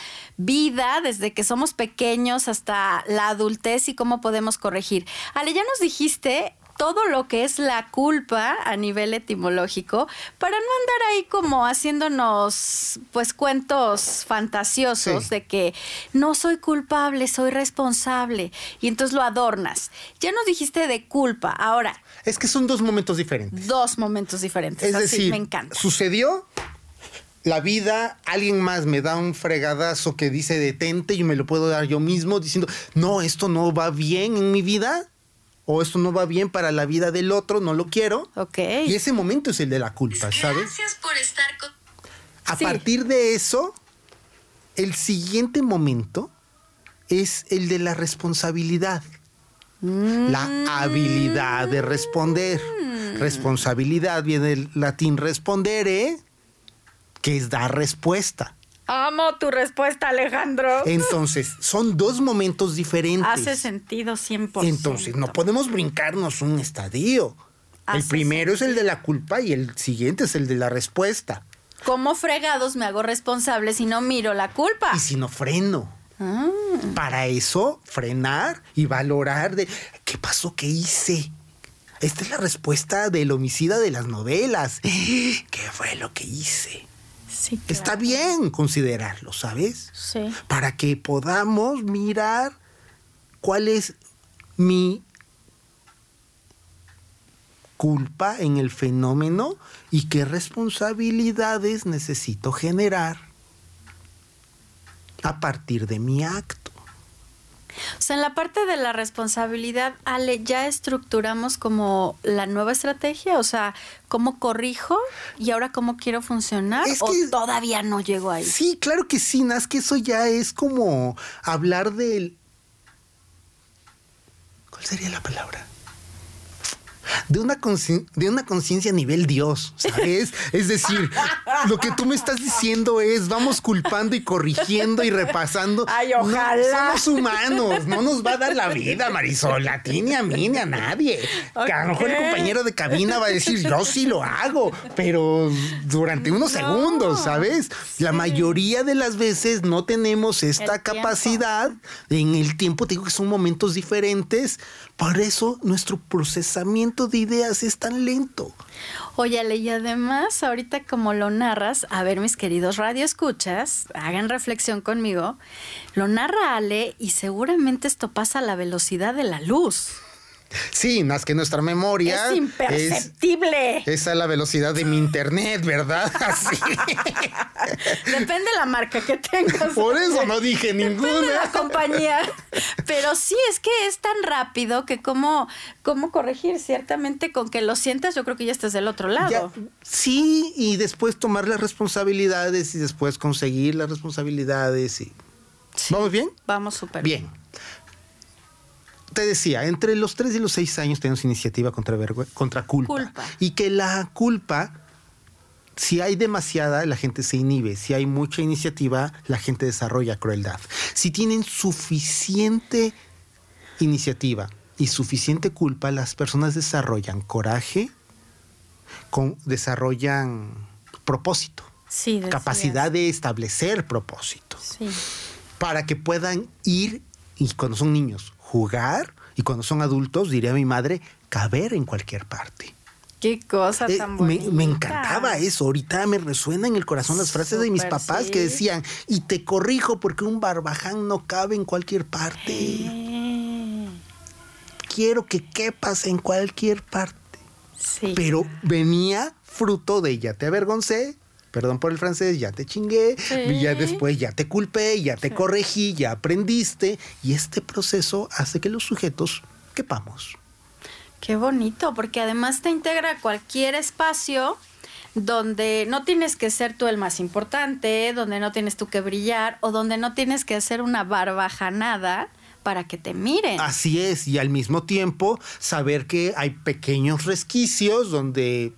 vida, desde que somos pequeños hasta la adultez y cómo podemos corregir. Ale, ya nos dijiste todo lo que es la culpa a nivel etimológico para no andar ahí como haciéndonos pues cuentos fantasiosos Sí. de que no soy culpable, soy responsable y entonces lo adornas. Ya nos dijiste de culpa, ahora Es que son dos momentos diferentes. dos momentos diferentes. Es Así, decir, me encanta. sucedió la vida, alguien más me da un fregadazo que dice detente y me lo puedo dar yo mismo diciendo, no, esto no va bien en mi vida o esto no va bien para la vida del otro, no lo quiero. Ok. Y ese momento es el de la culpa, ¿sabes? Gracias por estar con A Sí. partir de eso, el siguiente momento es el de la responsabilidad. La habilidad de responder. Responsabilidad viene del latín respondere, que es dar respuesta. Amo tu respuesta, Alejandro. Entonces, son dos momentos diferentes. Hace sentido 100%. Entonces, no podemos brincarnos un estadio. El primero es el de la culpa y el siguiente es el de la respuesta. ¿Cómo fregados me hago responsable si no miro la culpa? Y si no freno. Ah, Para eso, frenar y valorar de qué pasó, qué hice. Esta es la respuesta del homicida de las novelas. ¿Qué fue lo que hice? Sí, claro. Está bien considerarlo, ¿sabes? Sí. Para que podamos mirar cuál es mi culpa en el fenómeno y qué responsabilidades necesito generar a partir de mi acto. O sea, en la parte de la responsabilidad, Ale, ya estructuramos como la nueva estrategia, o sea, cómo corrijo y ahora cómo quiero funcionar, Es o que- todavía no llego ahí. Sí, claro que sí, Nas, que eso ya es como hablar del... ¿Cuál sería la palabra? De una consci- de una conciencia a nivel Dios, ¿sabes? Es decir, lo que tú me estás diciendo es vamos culpando y corrigiendo y repasando. Ay, No, ojalá. somos humanos, no nos va a dar la vida, Marisol, a ti ni a mí ni a nadie. Que a lo mejor el compañero de cabina va a decir, yo sí lo hago, pero durante unos No. segundos, ¿sabes? La mayoría de las veces no tenemos esta capacidad en el tiempo. Te digo que son momentos diferentes. Por eso nuestro procesamiento de ideas es tan lento. Oye, Ale, y además, ahorita como lo narras, a ver, mis queridos radioescuchas, hagan reflexión conmigo. Lo narra Ale y seguramente esto pasa a la velocidad de la luz. Sí, más que nuestra memoria Es imperceptible. es a la velocidad de mi internet, ¿verdad? Así. Depende la marca que tengas. Por eso no dije Depende de ninguna. la compañía. Pero sí, es que es tan rápido que cómo, cómo corregir. Ciertamente con que lo sientas, yo creo que ya estás del otro lado. Ya, sí, y después tomar las responsabilidades y después conseguir las responsabilidades. Y... Sí. ¿Vamos bien? Vamos súper Bien. Te decía, entre los 3 y los 6 años tenemos iniciativa contra, contra culpa. Culpa. Y que la culpa, si hay demasiada, la gente se inhibe. Si hay mucha iniciativa, la gente desarrolla crueldad. Si tienen suficiente iniciativa y suficiente culpa, las personas desarrollan coraje, con- desarrollan propósito, Sí, capacidad de establecer propósito Sí. para que puedan ir y cuando son niños jugar y cuando son adultos, diría mi madre, caber en cualquier parte. Qué cosa Eh, tan me, bonita. me encantaba eso. Ahorita me resuena en el corazón las frases de mis papás sí. que decían, y te corrijo porque un barbaján no cabe en cualquier parte. Eh, Quiero que quepas en cualquier parte. Sí. Pero venía fruto de ya te avergoncé, perdón por el francés, ya te chingué, Sí. ya después ya te culpé, ya te corregí, ya aprendiste, y este proceso hace que los sujetos quepamos. Qué bonito, porque además te integra cualquier espacio donde no tienes que ser tú el más importante, donde no tienes tú que brillar o donde no tienes que hacer una barbajanada para que te miren. Así es, y al mismo tiempo saber que hay pequeños resquicios donde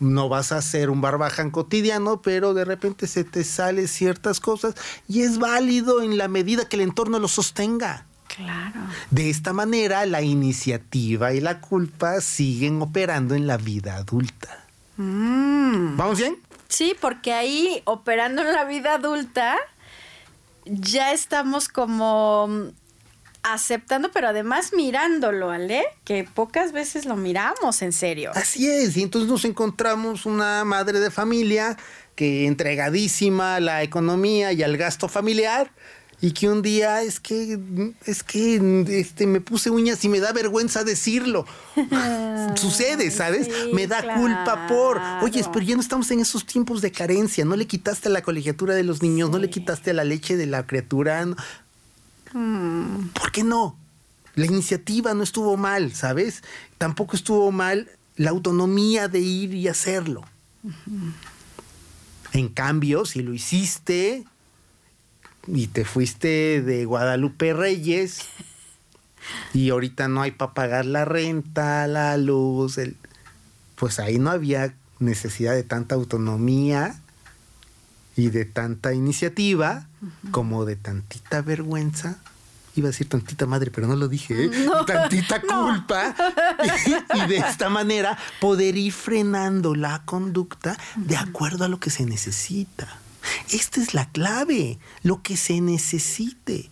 no vas a hacer un barbaján cotidiano, pero de repente se te salen ciertas cosas y es válido en la medida que el entorno lo sostenga. Claro. De esta manera, la iniciativa y la culpa siguen operando en la vida adulta. Mm. ¿Vamos bien? Sí, porque ahí operando en la vida adulta ya estamos como aceptando, pero además mirándolo, ¿ale? Que pocas veces lo miramos en serio. Así es, y entonces nos encontramos una madre de familia que entregadísima a la economía y al gasto familiar y que un día es que es que este me puse uñas y me da vergüenza decirlo. Sucede, ¿sabes? Sí, me da culpa por, oye, pero ya no estamos en esos tiempos de carencia, no le quitaste la colegiatura de los niños, no le quitaste la leche de la criatura. Mm. ¿Por qué no? La iniciativa no estuvo mal, ¿sabes? Tampoco estuvo mal la autonomía de ir y hacerlo. En cambio, si lo hiciste y te fuiste de Guadalupe Reyes y ahorita no hay para pagar la renta, la luz, el- pues ahí no había necesidad de tanta autonomía y de tanta iniciativa como de tantita vergüenza. Iba a decir tantita madre, pero no lo dije. ¿eh? tantita culpa. Y, y de esta manera poder ir frenando la conducta de acuerdo a lo que se necesita. Esta es la clave, lo que se necesite.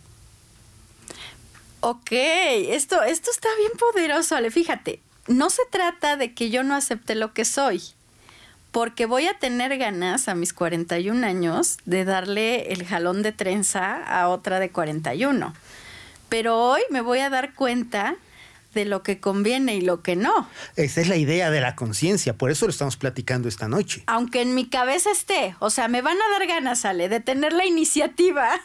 Ok, esto, esto está bien poderoso, Ale. Fíjate, no se trata de que yo no acepte lo que soy, porque voy a tener ganas a mis 41 años de darle el jalón de trenza a otra de 41. Pero hoy me voy a dar cuenta de lo que conviene y lo que no. Esa es la idea de la conciencia, por eso lo estamos platicando esta noche. Aunque en mi cabeza esté, o sea, me van a dar ganas, Ale, de tener la iniciativa.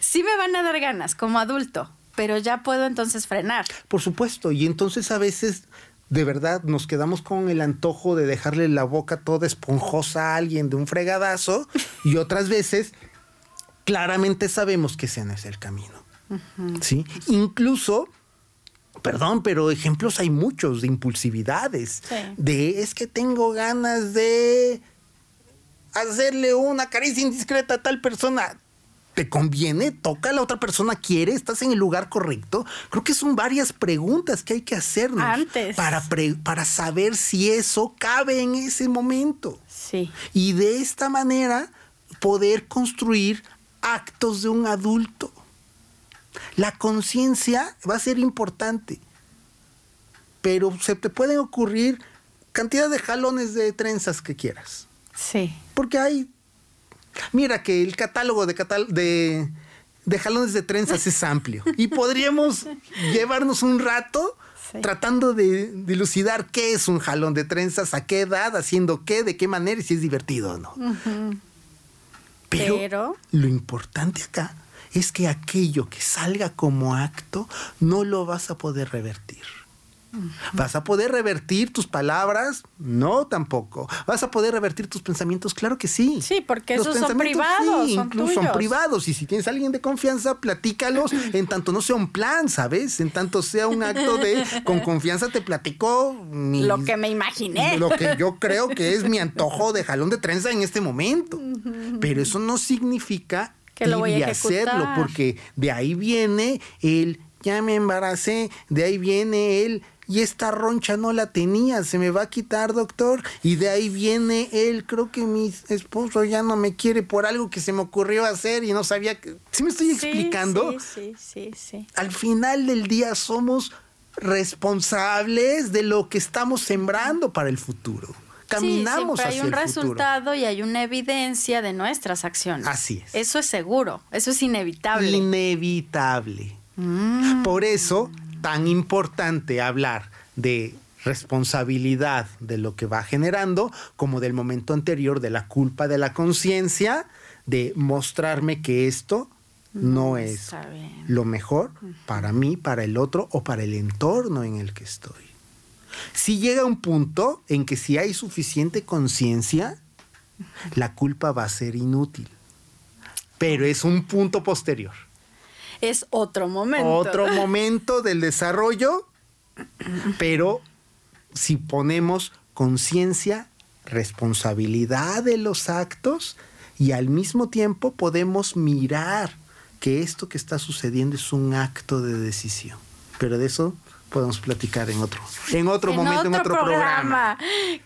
Sí me van a dar ganas como adulto, pero ya puedo entonces frenar. Por supuesto, y entonces a veces de verdad nos quedamos con el antojo de dejarle la boca toda esponjosa a alguien de un fregadazo y otras veces claramente sabemos que ese no es el camino. ¿Sí? Incluso, perdón, pero ejemplos hay muchos de impulsividades, Sí. de es que tengo ganas de hacerle una caricia indiscreta a tal persona. ¿Te conviene? ¿Toca a la otra persona? ¿Quiere? ¿Estás en el lugar correcto? Creo que son varias preguntas que hay que hacernos Antes. Para, para saber si eso cabe en ese momento. Sí. Y de esta manera poder construir actos de un adulto. La conciencia va a ser importante, pero se te pueden ocurrir cantidad de jalones de trenzas que quieras. Sí. Porque hay. Mira que el catálogo de, catal- de, de jalones de trenzas es amplio. Y podríamos llevarnos un rato Sí. tratando de dilucidar qué es un jalón de trenzas, a qué edad, haciendo qué, de qué manera y si es divertido o no. Pero, Pero- lo importante acá es que aquello que salga como acto no lo vas a poder revertir. ¿Vas a poder revertir tus palabras? No, tampoco. ¿Vas a poder revertir tus pensamientos? Claro que sí. Sí, porque Los esos son privados, sí, son incluso son privados. Y si tienes a alguien de confianza, platícalos en tanto no sea un plan, ¿sabes? En tanto sea un acto de con confianza te platico mis- Lo que me imaginé. lo que yo creo que es mi antojo de jalón de trenza en este momento. Pero eso no significa Que lo voy a hacerlo, porque de ahí viene el ya me embaracé, de ahí viene el y esta roncha no la tenía, se me va a quitar, doctor. Y de ahí viene el, creo que mi esposo ya no me quiere por algo que se me ocurrió hacer y no sabía que... ¿Sí me estoy explicando? Sí, sí, sí, sí. al final del día somos responsables de lo que estamos sembrando para el futuro. Caminamos sí, siempre hay hacia un el futuro. resultado y hay una evidencia de nuestras acciones. Así es. Eso es seguro, eso es inevitable. Inevitable. Mm. Por eso, tan importante hablar de responsabilidad de lo que va generando, como del momento anterior de la culpa de la conciencia, de mostrarme que esto no es lo mejor para mí, para el otro o para el entorno en el que estoy. Si llega un punto en que si hay suficiente conciencia, la culpa va a ser inútil. Pero es un punto posterior. Es otro momento. Otro momento del desarrollo, pero si ponemos conciencia, responsabilidad de los actos y al mismo tiempo podemos mirar que esto que está sucediendo es un acto de decisión. Pero de eso podemos platicar en otro, en otro momento, en otro programa.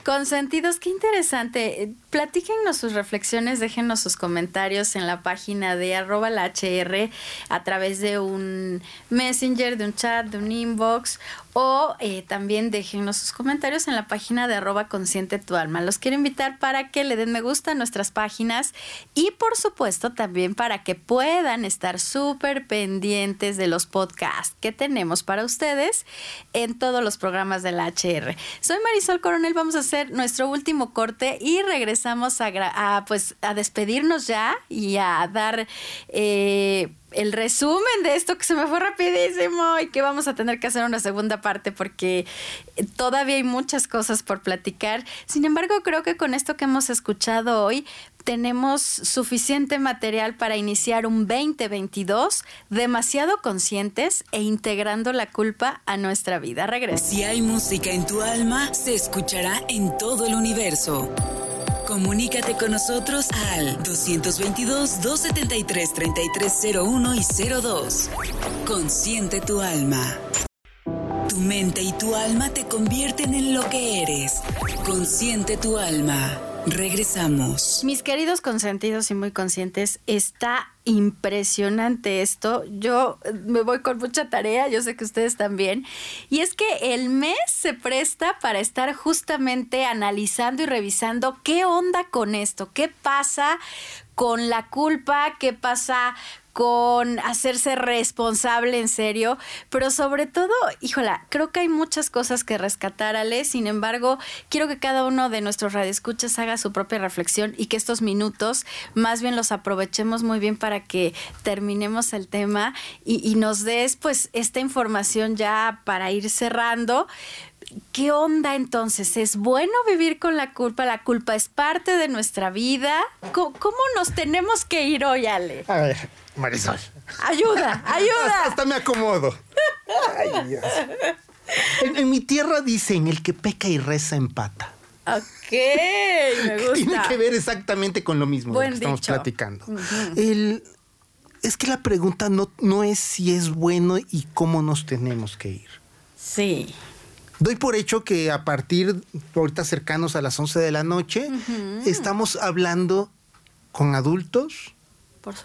Consentidos, qué interesante. Platíquenos sus reflexiones, déjenos sus comentarios en la página de arroba la HR a través de un messenger, de un chat, de un inbox o eh, también déjenos sus comentarios en la página de arroba consciente tu alma. Los quiero invitar para que le den me gusta a nuestras páginas y por supuesto también para que puedan estar súper pendientes de los podcasts que tenemos para ustedes en todos los programas de la HR. Soy Marisol Coronel, vamos a hacer nuestro último corte y regresamos a, pues, a despedirnos ya y a dar... Eh, el resumen de esto que se me fue rapidísimo y que vamos a tener que hacer una segunda parte porque todavía hay muchas cosas por platicar. Sin embargo, creo que con esto que hemos escuchado hoy tenemos suficiente material para iniciar un 2022 demasiado conscientes e integrando la culpa a nuestra vida. Regresa. Si hay música en tu alma, se escuchará en todo el universo. Comunícate con nosotros al 222-273-3301 y 02. Consciente tu alma. Tu mente y tu alma te convierten en lo que eres. Consciente tu alma. Regresamos. Mis queridos consentidos y muy conscientes, está impresionante esto. Yo eh, me voy con mucha tarea, yo sé que ustedes también. Y es que el mes se presta para estar justamente analizando y revisando qué onda con esto, qué pasa con la culpa, qué pasa con hacerse responsable en serio, pero sobre todo, híjola, creo que hay muchas cosas que rescatar, Ale, sin embargo, quiero que cada uno de nuestros radioescuchas haga su propia reflexión y que estos minutos más bien los aprovechemos muy bien para que terminemos el tema y, nos des pues esta información ya para ir cerrando. ¿Qué onda entonces? ¿Es bueno vivir con la culpa? ¿La culpa es parte de nuestra vida? ¿Cómo, nos tenemos que ir hoy, Ale? A ver, Marisol. Ayuda, ayuda. Hasta, me acomodo. Ay, Dios. En, mi tierra dicen, el que peca y reza empata. Ok, me gusta. Tiene que ver exactamente con lo mismo que estamos platicando. es que la pregunta no, no es si es bueno y cómo nos tenemos que ir. Sí. Doy por hecho que a partir, ahorita cercanos a las 11 de la noche, estamos hablando con adultos,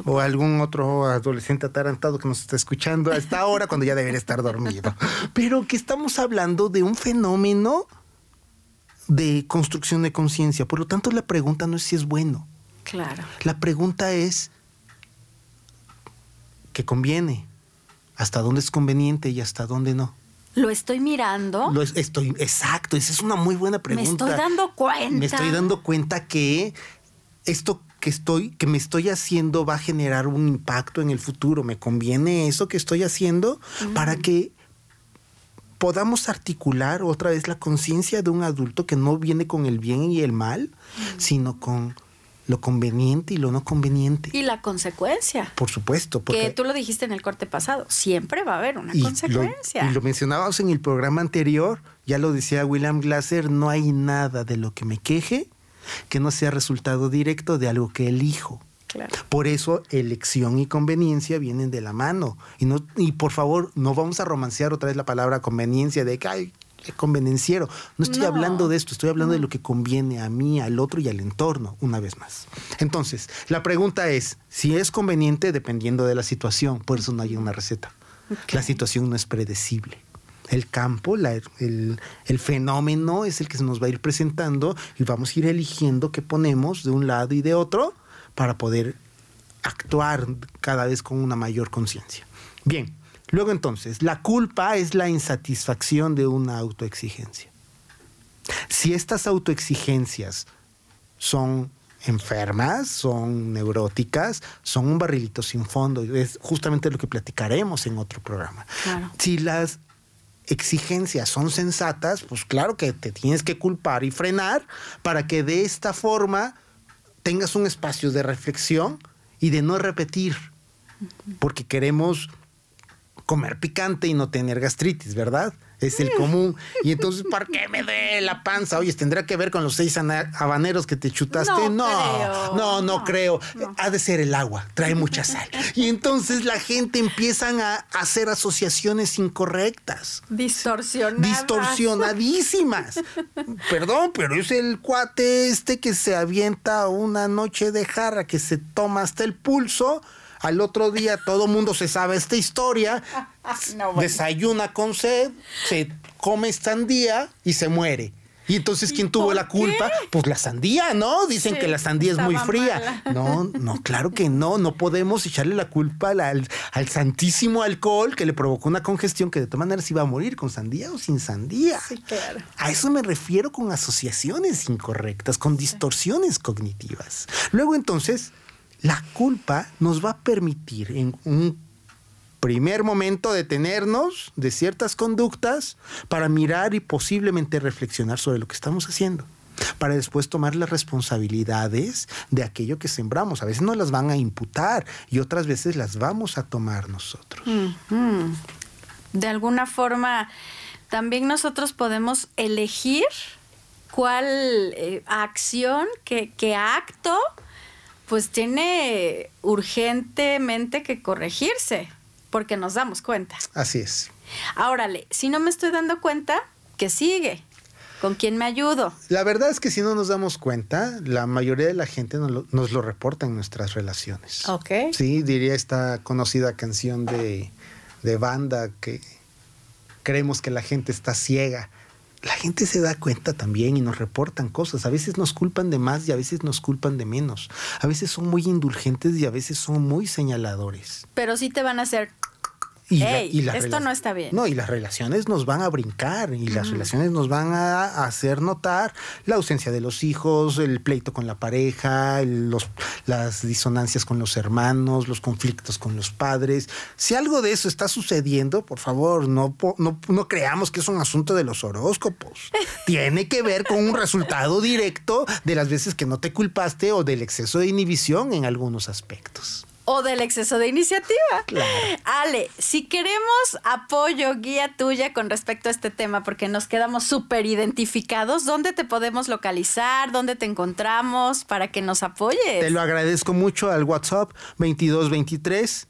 o algún otro adolescente atarantado que nos está escuchando a esta hora cuando ya debería estar dormido. Pero que estamos hablando de un fenómeno de construcción de conciencia. Por lo tanto, la pregunta no es si es bueno. Claro. La pregunta es ¿qué conviene? ¿Hasta dónde es conveniente y hasta dónde no? Lo estoy mirando. Lo estoy, exacto, esa es una muy buena pregunta. Me estoy dando cuenta. Me estoy dando cuenta que esto que estoy, que me estoy haciendo va a generar un impacto en el futuro. Me conviene eso que estoy haciendo para que podamos articular otra vez la conciencia de un adulto que no viene con el bien y el mal, sino con lo conveniente y lo no conveniente. Y la consecuencia. Por supuesto. Porque que tú lo dijiste en el corte pasado, siempre va a haber una consecuencia. y lo mencionábamos en el programa anterior, ya lo decía William Glasser, no hay nada de lo que me queje que no sea resultado directo de algo que elijo. Claro. Por eso elección y conveniencia vienen de la mano. Y, no, y por favor, no vamos a romancear otra vez la palabra conveniencia de que, ay, convenenciero. No estoy hablando de esto, estoy hablando de lo que conviene a mí, al otro y al entorno, una vez más. Entonces, la pregunta es, si es conveniente dependiendo de la situación, por eso no hay una receta. La situación no es predecible. El campo, el, el, fenómeno es el que se nos va a ir presentando y vamos a ir eligiendo qué ponemos de un lado y de otro para poder actuar cada vez con una mayor conciencia. Bien, Luego entonces, la culpa es la insatisfacción de una autoexigencia. Si estas autoexigencias son enfermas, son neuróticas, son un barrilito sin fondo, es justamente lo que platicaremos en otro programa. Si las exigencias son sensatas, pues claro que te tienes que culpar y frenar para que de esta forma tengas un espacio de reflexión y de no repetir porque queremos comer picante y no tener gastritis, ¿verdad? Es el común. Y entonces, ¿por qué me dé la panza? Oye, ¿tendrá que ver con los seis habaneros que te chutaste? No, no, no, creo. Ha de ser el agua, trae mucha sal. Y entonces la gente empiezan a hacer asociaciones incorrectas. Distorsionadas. Distorsionadísimas. Perdón, pero es el cuate este que se avienta una noche de jarra, que se toma hasta el pulso al otro día todo mundo se sabe esta historia, desayuna con sed, se come sandía y se muere. Y entonces, ¿quién tuvo la culpa? Pues la sandía, ¿no? Dicen que la sandía es muy fría. No, no, claro que no. No podemos echarle la culpa al, al, santísimo alcohol que le provocó una congestión que de todas maneras iba a morir con sandía o sin sandía. Sí, claro. A eso me refiero con asociaciones incorrectas, con distorsiones cognitivas. Luego entonces la culpa nos va a permitir en un primer momento detenernos de ciertas conductas para mirar y posiblemente reflexionar sobre lo que estamos haciendo para después tomar las responsabilidades de aquello que sembramos. A veces nos las van a imputar y otras veces las vamos a tomar nosotros. De alguna forma, también nosotros podemos elegir cuál eh, acción, qué, qué acto pues tiene urgentemente que corregirse, porque nos damos cuenta. Así es. Ahora, si no me estoy dando cuenta, ¿qué sigue? ¿Con quién me ayudo? La verdad es que si no nos damos cuenta, la mayoría de la gente nos lo, nos lo reporta en nuestras relaciones. Ok. Sí, diría esta conocida canción de, de banda que creemos que la gente está ciega la gente se da cuenta también y nos reportan cosas. A veces nos culpan de más y a veces nos culpan de menos. A veces son muy indulgentes y a veces son muy señaladores. Pero sí te van a hacer y, esto no está bien. No, y las relaciones nos van a brincar y las relaciones nos van a hacer notar la ausencia de los hijos, el pleito con la pareja, los, las disonancias con los hermanos, los conflictos con los padres. Si algo de eso está sucediendo, por favor, no, no, no creamos que es un asunto de los horóscopos. Tiene que ver con un resultado directo de las veces que no te culpaste o del exceso de inhibición en algunos aspectos o del exceso de iniciativa. Ale, si queremos apoyo, guía tuya con respecto a este tema, porque nos quedamos súper identificados, ¿dónde te podemos localizar? ¿Dónde te encontramos para que nos apoyes? Te lo agradezco mucho al WhatsApp 2223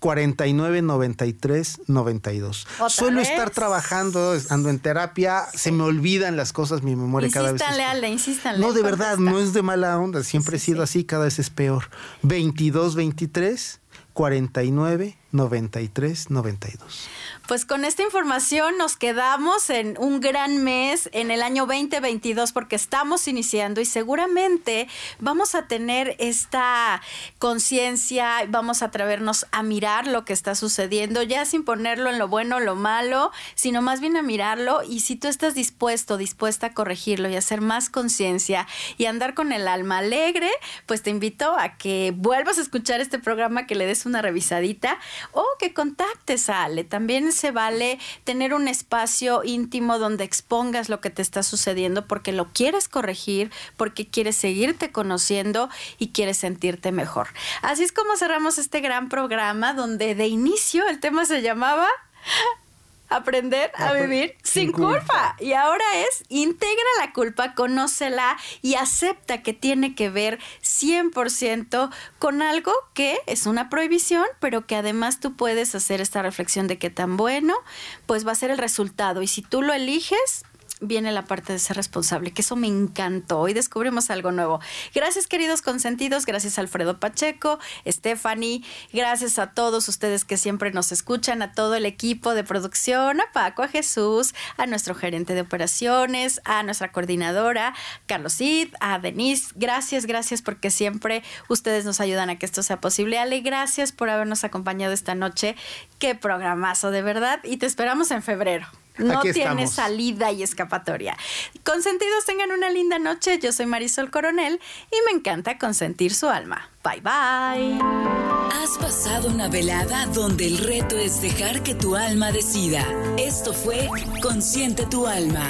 49 93 92. Suelo estar trabajando, ando en terapia, se me olvidan las cosas, mi memoria cada vez. Ale, insístanle. No, de verdad, no es de mala onda, siempre he sido así, cada vez es peor. 22 23 49 93 92. Pues con esta información nos quedamos en un gran mes en el año 2022 porque estamos iniciando y seguramente vamos a tener esta conciencia, vamos a atrevernos a mirar lo que está sucediendo, ya sin ponerlo en lo bueno o lo malo, sino más bien a mirarlo y si tú estás dispuesto, dispuesta a corregirlo y hacer más conciencia y andar con el alma alegre, pues te invito a que vuelvas a escuchar este programa, que le des una revisadita o que contactes a Ale. También se vale tener un espacio íntimo donde expongas lo que te está sucediendo porque lo quieres corregir, porque quieres seguirte conociendo y quieres sentirte mejor. Así es como cerramos este gran programa donde de inicio el tema se llamaba aprender a vivir sin, culpa. Y ahora es, integra la culpa, conócela y acepta que tiene que ver 100% con algo que es una prohibición, pero que además tú puedes hacer esta reflexión de qué tan bueno, pues va a ser el resultado. Y si tú lo eliges, viene la parte de ser responsable, que eso me encantó. Hoy descubrimos algo nuevo. Gracias, queridos consentidos. Gracias, Alfredo Pacheco, Stephanie. Gracias a todos ustedes que siempre nos escuchan, a todo el equipo de producción, a Paco, a Jesús, a nuestro gerente de operaciones, a nuestra coordinadora, Carlos Cid, a Denise. Gracias, gracias porque siempre ustedes nos ayudan a que esto sea posible. Ale, gracias por habernos acompañado esta noche. Qué programazo, de verdad. Y te esperamos en febrero. No tiene salida y escapatoria. Consentidos tengan una linda noche. Yo soy Marisol Coronel y me encanta consentir su alma. Bye bye. Has pasado una velada donde el reto es dejar que tu alma decida. Esto fue Consiente tu alma.